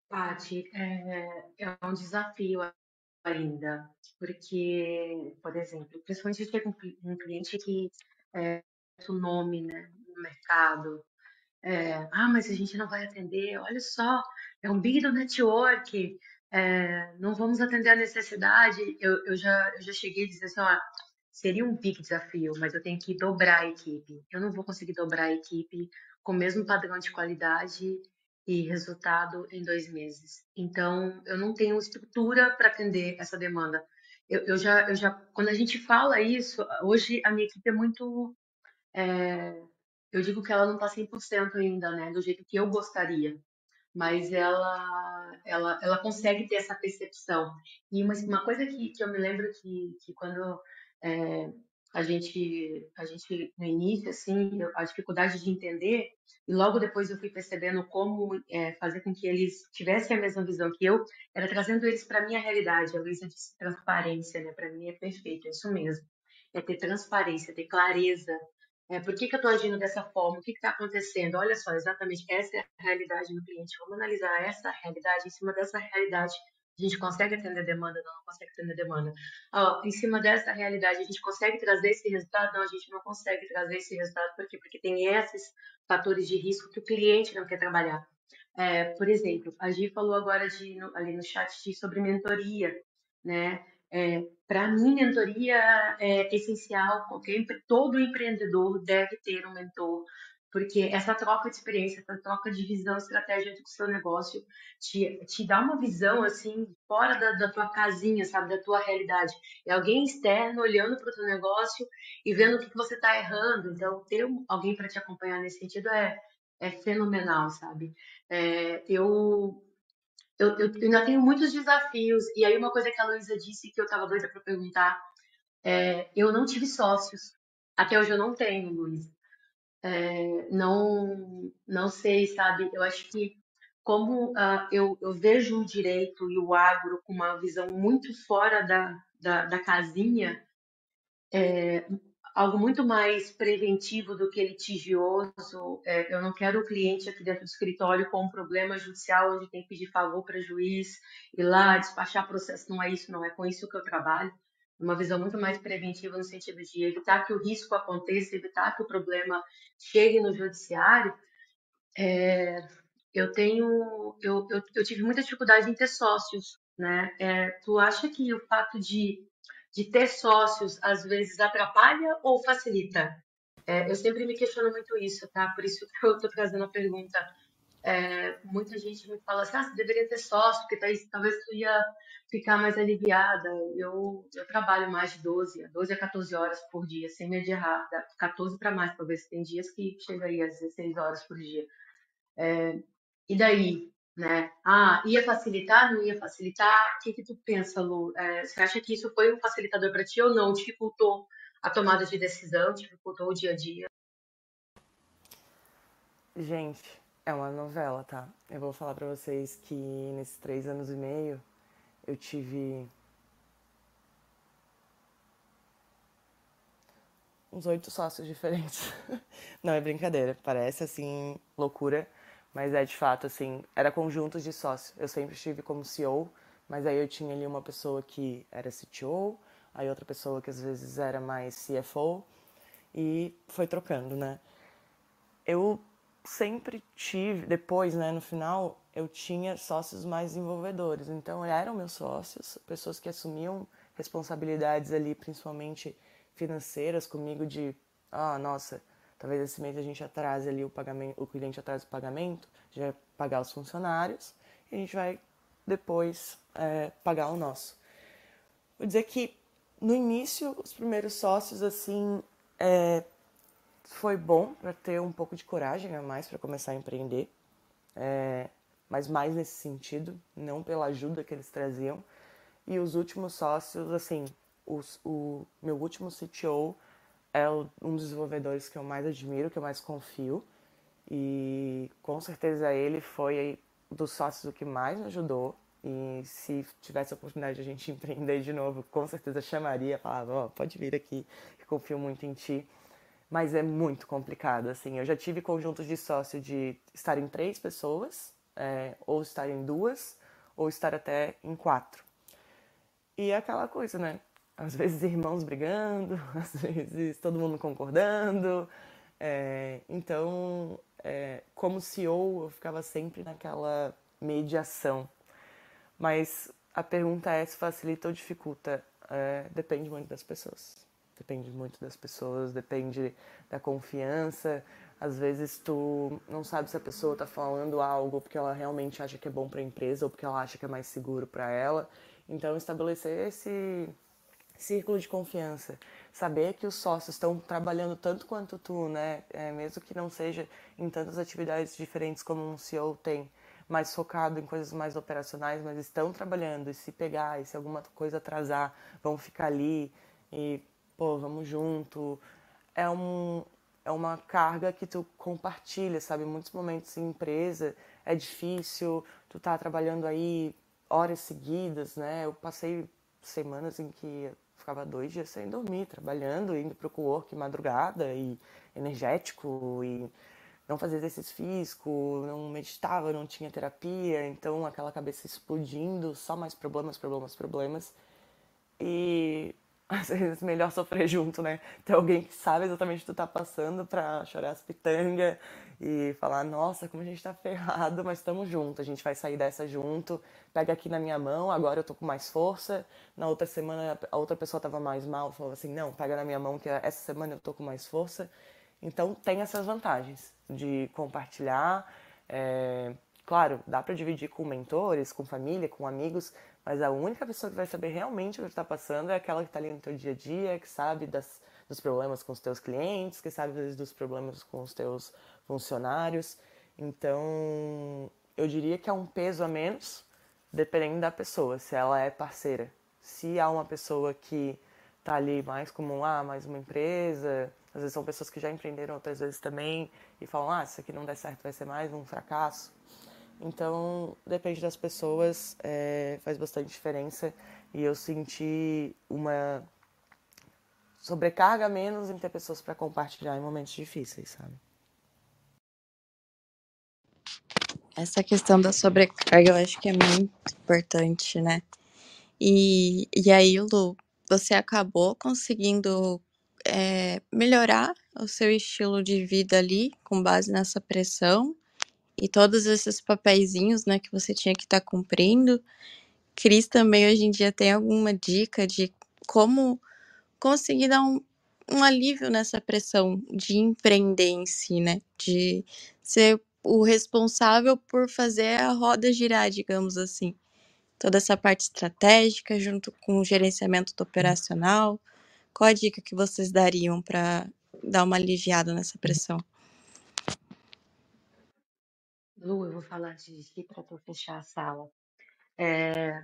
Paty, é, é um desafio ainda, porque, por exemplo, principalmente chega um, cliente que é o nome né, no mercado, é, ah, mas a gente não vai atender, olha só, é um big do network, é, não vamos atender a necessidade. Eu, eu, já, eu já cheguei a dizer assim, ó, seria um big desafio, mas eu tenho que dobrar a equipe. Eu não vou conseguir dobrar a equipe com o mesmo padrão de qualidade e resultado em dois meses. Então, eu não tenho estrutura para atender essa demanda. Eu, eu, já, eu já, quando a gente fala isso, hoje a minha equipe é muito é, eu digo que ela não está 100% ainda, né, do jeito que eu gostaria, mas ela, ela, ela consegue ter essa percepção. E uma, uma coisa que, que eu me lembro que, que quando é, a gente, a gente no início, assim, a dificuldade de entender, e logo depois eu fui percebendo como é, fazer com que eles tivessem a mesma visão que eu, era trazendo eles para minha realidade. A Luísa disse transparência, né? Para mim é perfeito, é isso mesmo. É ter transparência, ter clareza. É, por que, que eu estou agindo dessa forma? O que está acontecendo? Olha só, exatamente essa é a realidade do cliente. Vamos analisar essa realidade. Em cima dessa realidade, a gente consegue atender demanda, não, não consegue atender demanda. Ó, em cima dessa realidade, a gente consegue trazer esse resultado? Não, a gente não consegue trazer esse resultado. Por quê? Porque tem esses fatores de risco que o cliente não quer trabalhar. É, por exemplo, a Gi falou agora de, no, ali no chat de, sobre mentoria, né? É, Para mim, mentoria é essencial. Qualquer, todo empreendedor deve ter um mentor, porque essa troca de experiência, essa troca de visão estratégica do seu negócio te, te dá uma visão assim fora da, da tua casinha, sabe, da tua realidade. É alguém externo olhando para o teu negócio e vendo o que, você está errando. Então, ter alguém para te acompanhar nesse sentido é, é fenomenal, sabe? É, eu, eu, eu ainda tenho muitos desafios. E aí, uma coisa que a Luísa disse que eu estava doida para perguntar: é, eu não tive sócios. Até hoje eu não tenho, Luísa. É, não, não sei, sabe? Eu acho que como uh, eu, eu, vejo o direito e o agro com uma visão muito fora da, da, da casinha, é, algo muito mais preventivo do que litigioso. É, eu não quero o cliente aqui dentro do escritório com um problema judicial onde tem que pedir favor para juiz ir lá despachar processo. Não é isso, não é com isso que eu trabalho uma visão muito mais preventiva no sentido de evitar que o risco aconteça, evitar que o problema chegue no judiciário, é, eu tenho, eu, eu, eu, tive muita dificuldade em ter sócios, né? É, tu acha que o fato de, de ter sócios às vezes atrapalha ou facilita? É, eu sempre me questiono muito isso, tá? Por isso que eu estou trazendo a pergunta. É, muita gente me fala assim, ah, você deveria ter sócio, porque talvez tu ia ficar mais aliviada. Eu, eu trabalho mais de 12, 12 a 14 horas por dia, sem medir errar, 14 para mais, talvez tem dias que chega aí a 16 horas por dia. É, e daí, né? Ah, ia facilitar, não ia facilitar? O que, que tu pensa, Lu? É, você acha que isso foi um facilitador para ti ou não? Dificultou a tomada de decisão, dificultou o dia a dia? Gente, é uma novela, tá? Eu vou falar para vocês que nesses três anos e meio eu tive uns oito sócios diferentes. Não é brincadeira, parece assim loucura, mas é de fato assim, era conjuntos de sócios. Eu sempre estive como CEO, mas aí eu tinha ali uma pessoa que era CTO, aí outra pessoa que às vezes era mais CFO e foi trocando, né? Eu sempre tive, depois, né, no final, eu tinha sócios mais desenvolvedores. Então, eram meus sócios, pessoas que assumiam responsabilidades ali, principalmente financeiras, comigo de, ah, nossa, talvez esse mês a gente atrase ali o pagamento, o cliente atrase o pagamento, já vai pagar os funcionários e a gente vai depois é, pagar o nosso. Vou dizer que no início, os primeiros sócios, assim, é, foi bom para ter um pouco de coragem a mais para começar a empreender, é, mas mais nesse sentido, não pela ajuda que eles traziam. E os últimos sócios, assim, os, o meu último CTO é um dos desenvolvedores que eu mais admiro, que eu mais confio. E com certeza ele foi dos sócios o que mais me ajudou. E se tivesse a oportunidade de a gente empreender de novo, com certeza chamaria, falava, ó, oh, pode vir aqui, confio muito em ti mas é muito complicado, assim. Eu já tive conjuntos de sócio de estar em três pessoas, é, ou estar em duas, ou estar até em quatro. E é aquela coisa, né? Às vezes irmãos brigando, às vezes todo mundo concordando. É, então, é, como CEO, eu ficava sempre naquela mediação. Mas a pergunta é se facilita ou dificulta. É, depende muito das pessoas depende muito das pessoas, depende da confiança. Às vezes tu não sabe se a pessoa está falando algo porque ela realmente acha que é bom para a empresa ou porque ela acha que é mais seguro para ela. Então estabelecer esse círculo de confiança. Saber que os sócios estão trabalhando tanto quanto tu, né? É, mesmo que não seja em tantas atividades diferentes como um CEO tem, mais focado em coisas mais operacionais, mas estão trabalhando. E se pegar, e se alguma coisa atrasar, vão ficar ali e, pô, vamos junto. É, um, é uma carga que tu compartilha, sabe? Muitos momentos em empresa é difícil, tu tá trabalhando aí horas seguidas, né? Eu passei semanas em que ficava dois dias sem dormir, trabalhando, indo pro co-work madrugada e energético e não fazia exercício físico, não meditava, não tinha terapia, então aquela cabeça explodindo, só mais problemas, problemas, problemas. E às vezes melhor sofrer junto, né? Ter alguém que sabe exatamente o que tu tá passando pra chorar as pitangas e falar, nossa, como a gente tá ferrado, mas estamos juntos, a gente vai sair dessa junto, pega aqui na minha mão, agora eu tô com mais força. Na outra semana a outra pessoa tava mais mal, falou assim, não, pega na minha mão que essa semana eu tô com mais força. Então tem essas vantagens de compartilhar. É... Claro, dá para dividir com mentores, com família, com amigos, mas a única pessoa que vai saber realmente o que está passando é aquela que está ali no teu dia a dia, que sabe das, dos problemas com os teus clientes, que sabe dos problemas com os teus funcionários. Então, eu diria que é um peso a menos, dependendo da pessoa, se ela é parceira. Se há uma pessoa que está ali mais como ah, mais uma empresa, às vezes são pessoas que já empreenderam outras vezes também e falam, ah, se aqui não der certo vai ser mais um fracasso. Então, depende das pessoas, é, faz bastante diferença. E eu senti uma sobrecarga menos em ter pessoas para compartilhar em momentos difíceis, sabe? Essa questão da sobrecarga eu acho que é muito importante, né? E, e aí, Lu, você acabou conseguindo é, melhorar o seu estilo de vida ali com base nessa pressão e todos esses papeizinhos, né, que você tinha que estar tá cumprindo. Cris também hoje em dia tem alguma dica de como conseguir dar um, um alívio nessa pressão de empreender em si, né? De ser o responsável por fazer a roda girar, digamos assim. Toda essa parte estratégica, junto com o gerenciamento do operacional. Qual a dica que vocês dariam para dar uma aliviada nessa pressão? Lu, eu vou falar de si para fechar a sala. É,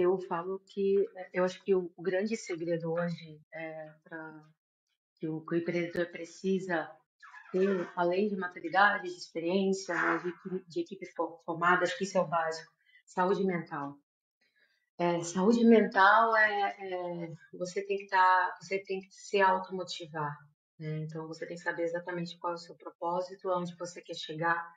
eu falo que eu acho que o, grande segredo hoje é para que o, empreendedor precisa ter, além de maturidade, de experiência, né, de, de equipe formada, acho que isso é o básico, saúde mental. É, saúde mental é, é, você tem que tá, você tem que se automotivar. Né? Então você tem que saber exatamente qual é o seu propósito, aonde você quer chegar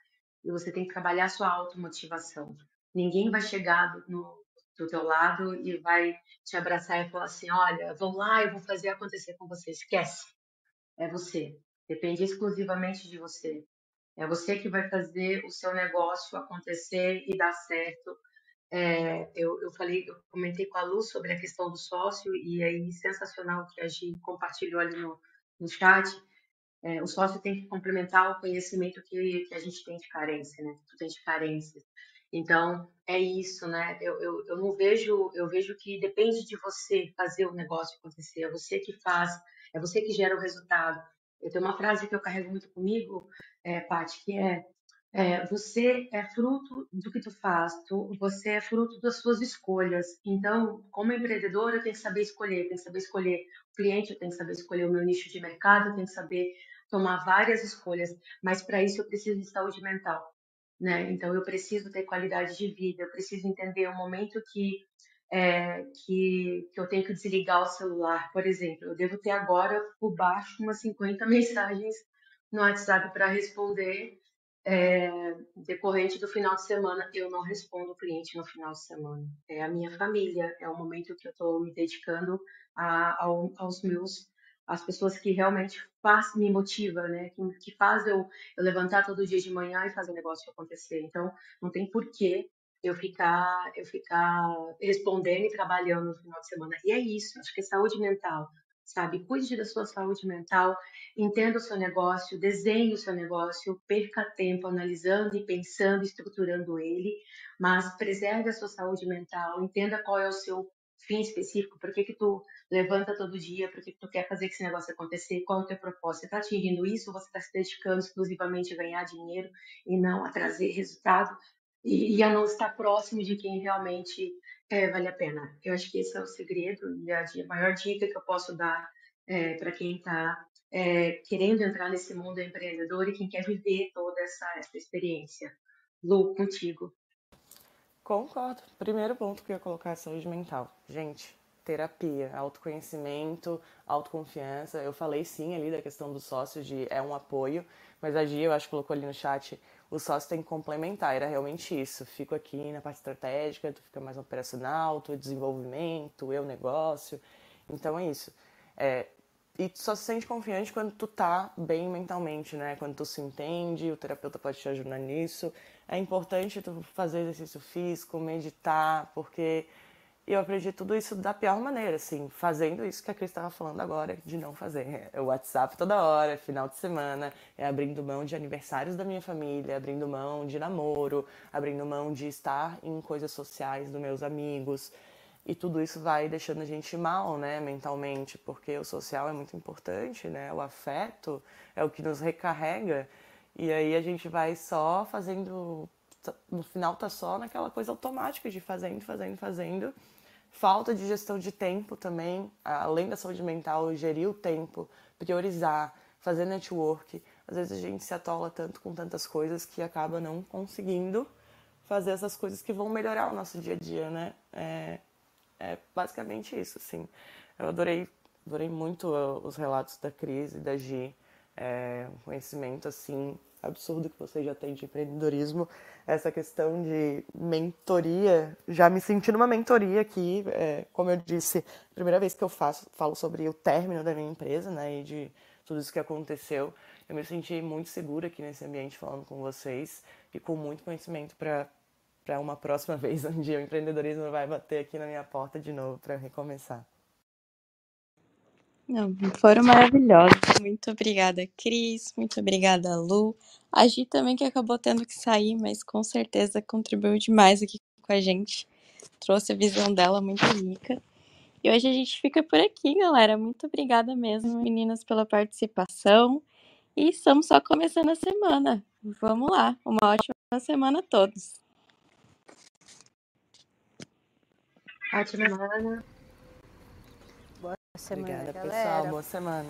e você tem que trabalhar sua automotivação. Ninguém vai chegar no, do teu lado e vai te abraçar e falar assim, olha, vamos lá, eu vou fazer acontecer com você. Esquece. É você. Depende exclusivamente de você. É você que vai fazer o seu negócio acontecer e dar certo. É, eu, eu falei, eu comentei com a Lu sobre a questão do sócio e aí sensacional que a gente compartilhou ali no, no chat é, o sócio tem que complementar o conhecimento que, que a gente tem de carência, né? Tu tem de carência. Então, é isso, né? Eu, eu, eu não vejo, eu vejo que depende de você fazer o negócio acontecer, é você que faz, é você que gera o resultado. Eu tenho uma frase que eu carrego muito comigo, é, Paty, que é é, você é fruto do que tu faz, tu, você é fruto das suas escolhas. Então, como empreendedora, eu tenho que saber escolher, eu tenho que saber escolher o cliente, eu tenho que saber escolher o meu nicho de mercado, eu tenho que saber tomar várias escolhas, mas para isso eu preciso de saúde mental, né? Então, eu preciso ter qualidade de vida, eu preciso entender o momento que é, que, que eu tenho que desligar o celular, por exemplo. Eu devo ter agora por baixo umas 50 mensagens no WhatsApp para responder é, decorrente do final de semana, eu não respondo o cliente no final de semana. É a minha família, é o momento que eu estou me dedicando a, ao, aos meus, às pessoas que realmente faz, me motiva, né? Que, que faz eu, eu levantar todo dia de manhã e fazer o negócio acontecer. Então, não tem porquê eu ficar, eu ficar respondendo e trabalhando no final de semana. E é isso, acho que é saúde mental sabe? Cuide da sua saúde mental, entenda o seu negócio, desenhe o seu negócio, perca tempo analisando e pensando, estruturando ele, mas preserve a sua saúde mental, entenda qual é o seu fim específico? Por que que tu levanta todo dia? Por que que tu quer fazer esse negócio acontecer? Qual é o teu propósito? Você está atingindo isso ou você está se dedicando exclusivamente a ganhar dinheiro e não a trazer resultado? E, e a não estar próximo de quem realmente é, vale a pena. Eu acho que esse é o segredo e a, a maior dica que eu posso dar é, para quem está é, querendo entrar nesse mundo empreendedor e quem quer viver toda essa, essa experiência. Lu, contigo. Concordo. Primeiro ponto que eu ia colocar é saúde mental. Gente, terapia, autoconhecimento, autoconfiança. Eu falei sim ali da questão do sócio de é um apoio, mas a Gia, eu acho que colocou ali no chat, o sócio tem que complementar, era realmente isso. Fico aqui na parte estratégica, tu fica mais operacional, tu desenvolvimento, eu negócio. Então é isso. É, e tu só se sente confiante quando tu tá bem mentalmente, né? Quando tu se entende, o terapeuta pode te ajudar nisso. É importante tu fazer exercício físico, meditar, porque eu aprendi tudo isso da pior maneira, assim, fazendo isso que a Cris estava falando agora, de não fazer. É o WhatsApp toda hora, final de semana, é abrindo mão de aniversários da minha família, abrindo mão de namoro, abrindo mão de estar em coisas sociais dos meus amigos. E tudo isso vai deixando a gente mal, né, mentalmente, porque o social é muito importante, né? O afeto é o que nos recarrega. E aí a gente vai só fazendo no final tá só naquela coisa automática de fazendo, fazendo, fazendo. Falta de gestão de tempo também, além da saúde mental, gerir o tempo, priorizar, fazer network. Às vezes a gente se atola tanto com tantas coisas que acaba não conseguindo fazer essas coisas que vão melhorar o nosso dia a dia, né? É, é basicamente isso, assim. Eu adorei, adorei muito uh, os relatos da crise, da Gi, é, um conhecimento, assim, absurdo que você já tem de empreendedorismo, essa questão de mentoria, já me senti numa mentoria aqui, é, como eu disse, primeira vez que eu faço, falo sobre o término da minha empresa, né, e de tudo isso que aconteceu, eu me senti muito segura aqui nesse ambiente falando com vocês e com muito conhecimento para para uma próxima vez, um dia o empreendedorismo vai bater aqui na minha porta de novo para recomeçar. Não, foram maravilhosos. Muito obrigada, Cris. Muito obrigada, Lu. A Gi também, que acabou tendo que sair, mas com certeza contribuiu demais aqui com a gente. Trouxe a visão dela muito rica. E hoje a gente fica por aqui, galera. Muito obrigada mesmo, meninas, pela participação. E estamos só começando a semana. Vamos lá. Uma ótima semana a todos. Ótima semana. Boa semana, Obrigada, galera. pessoal. Boa semana.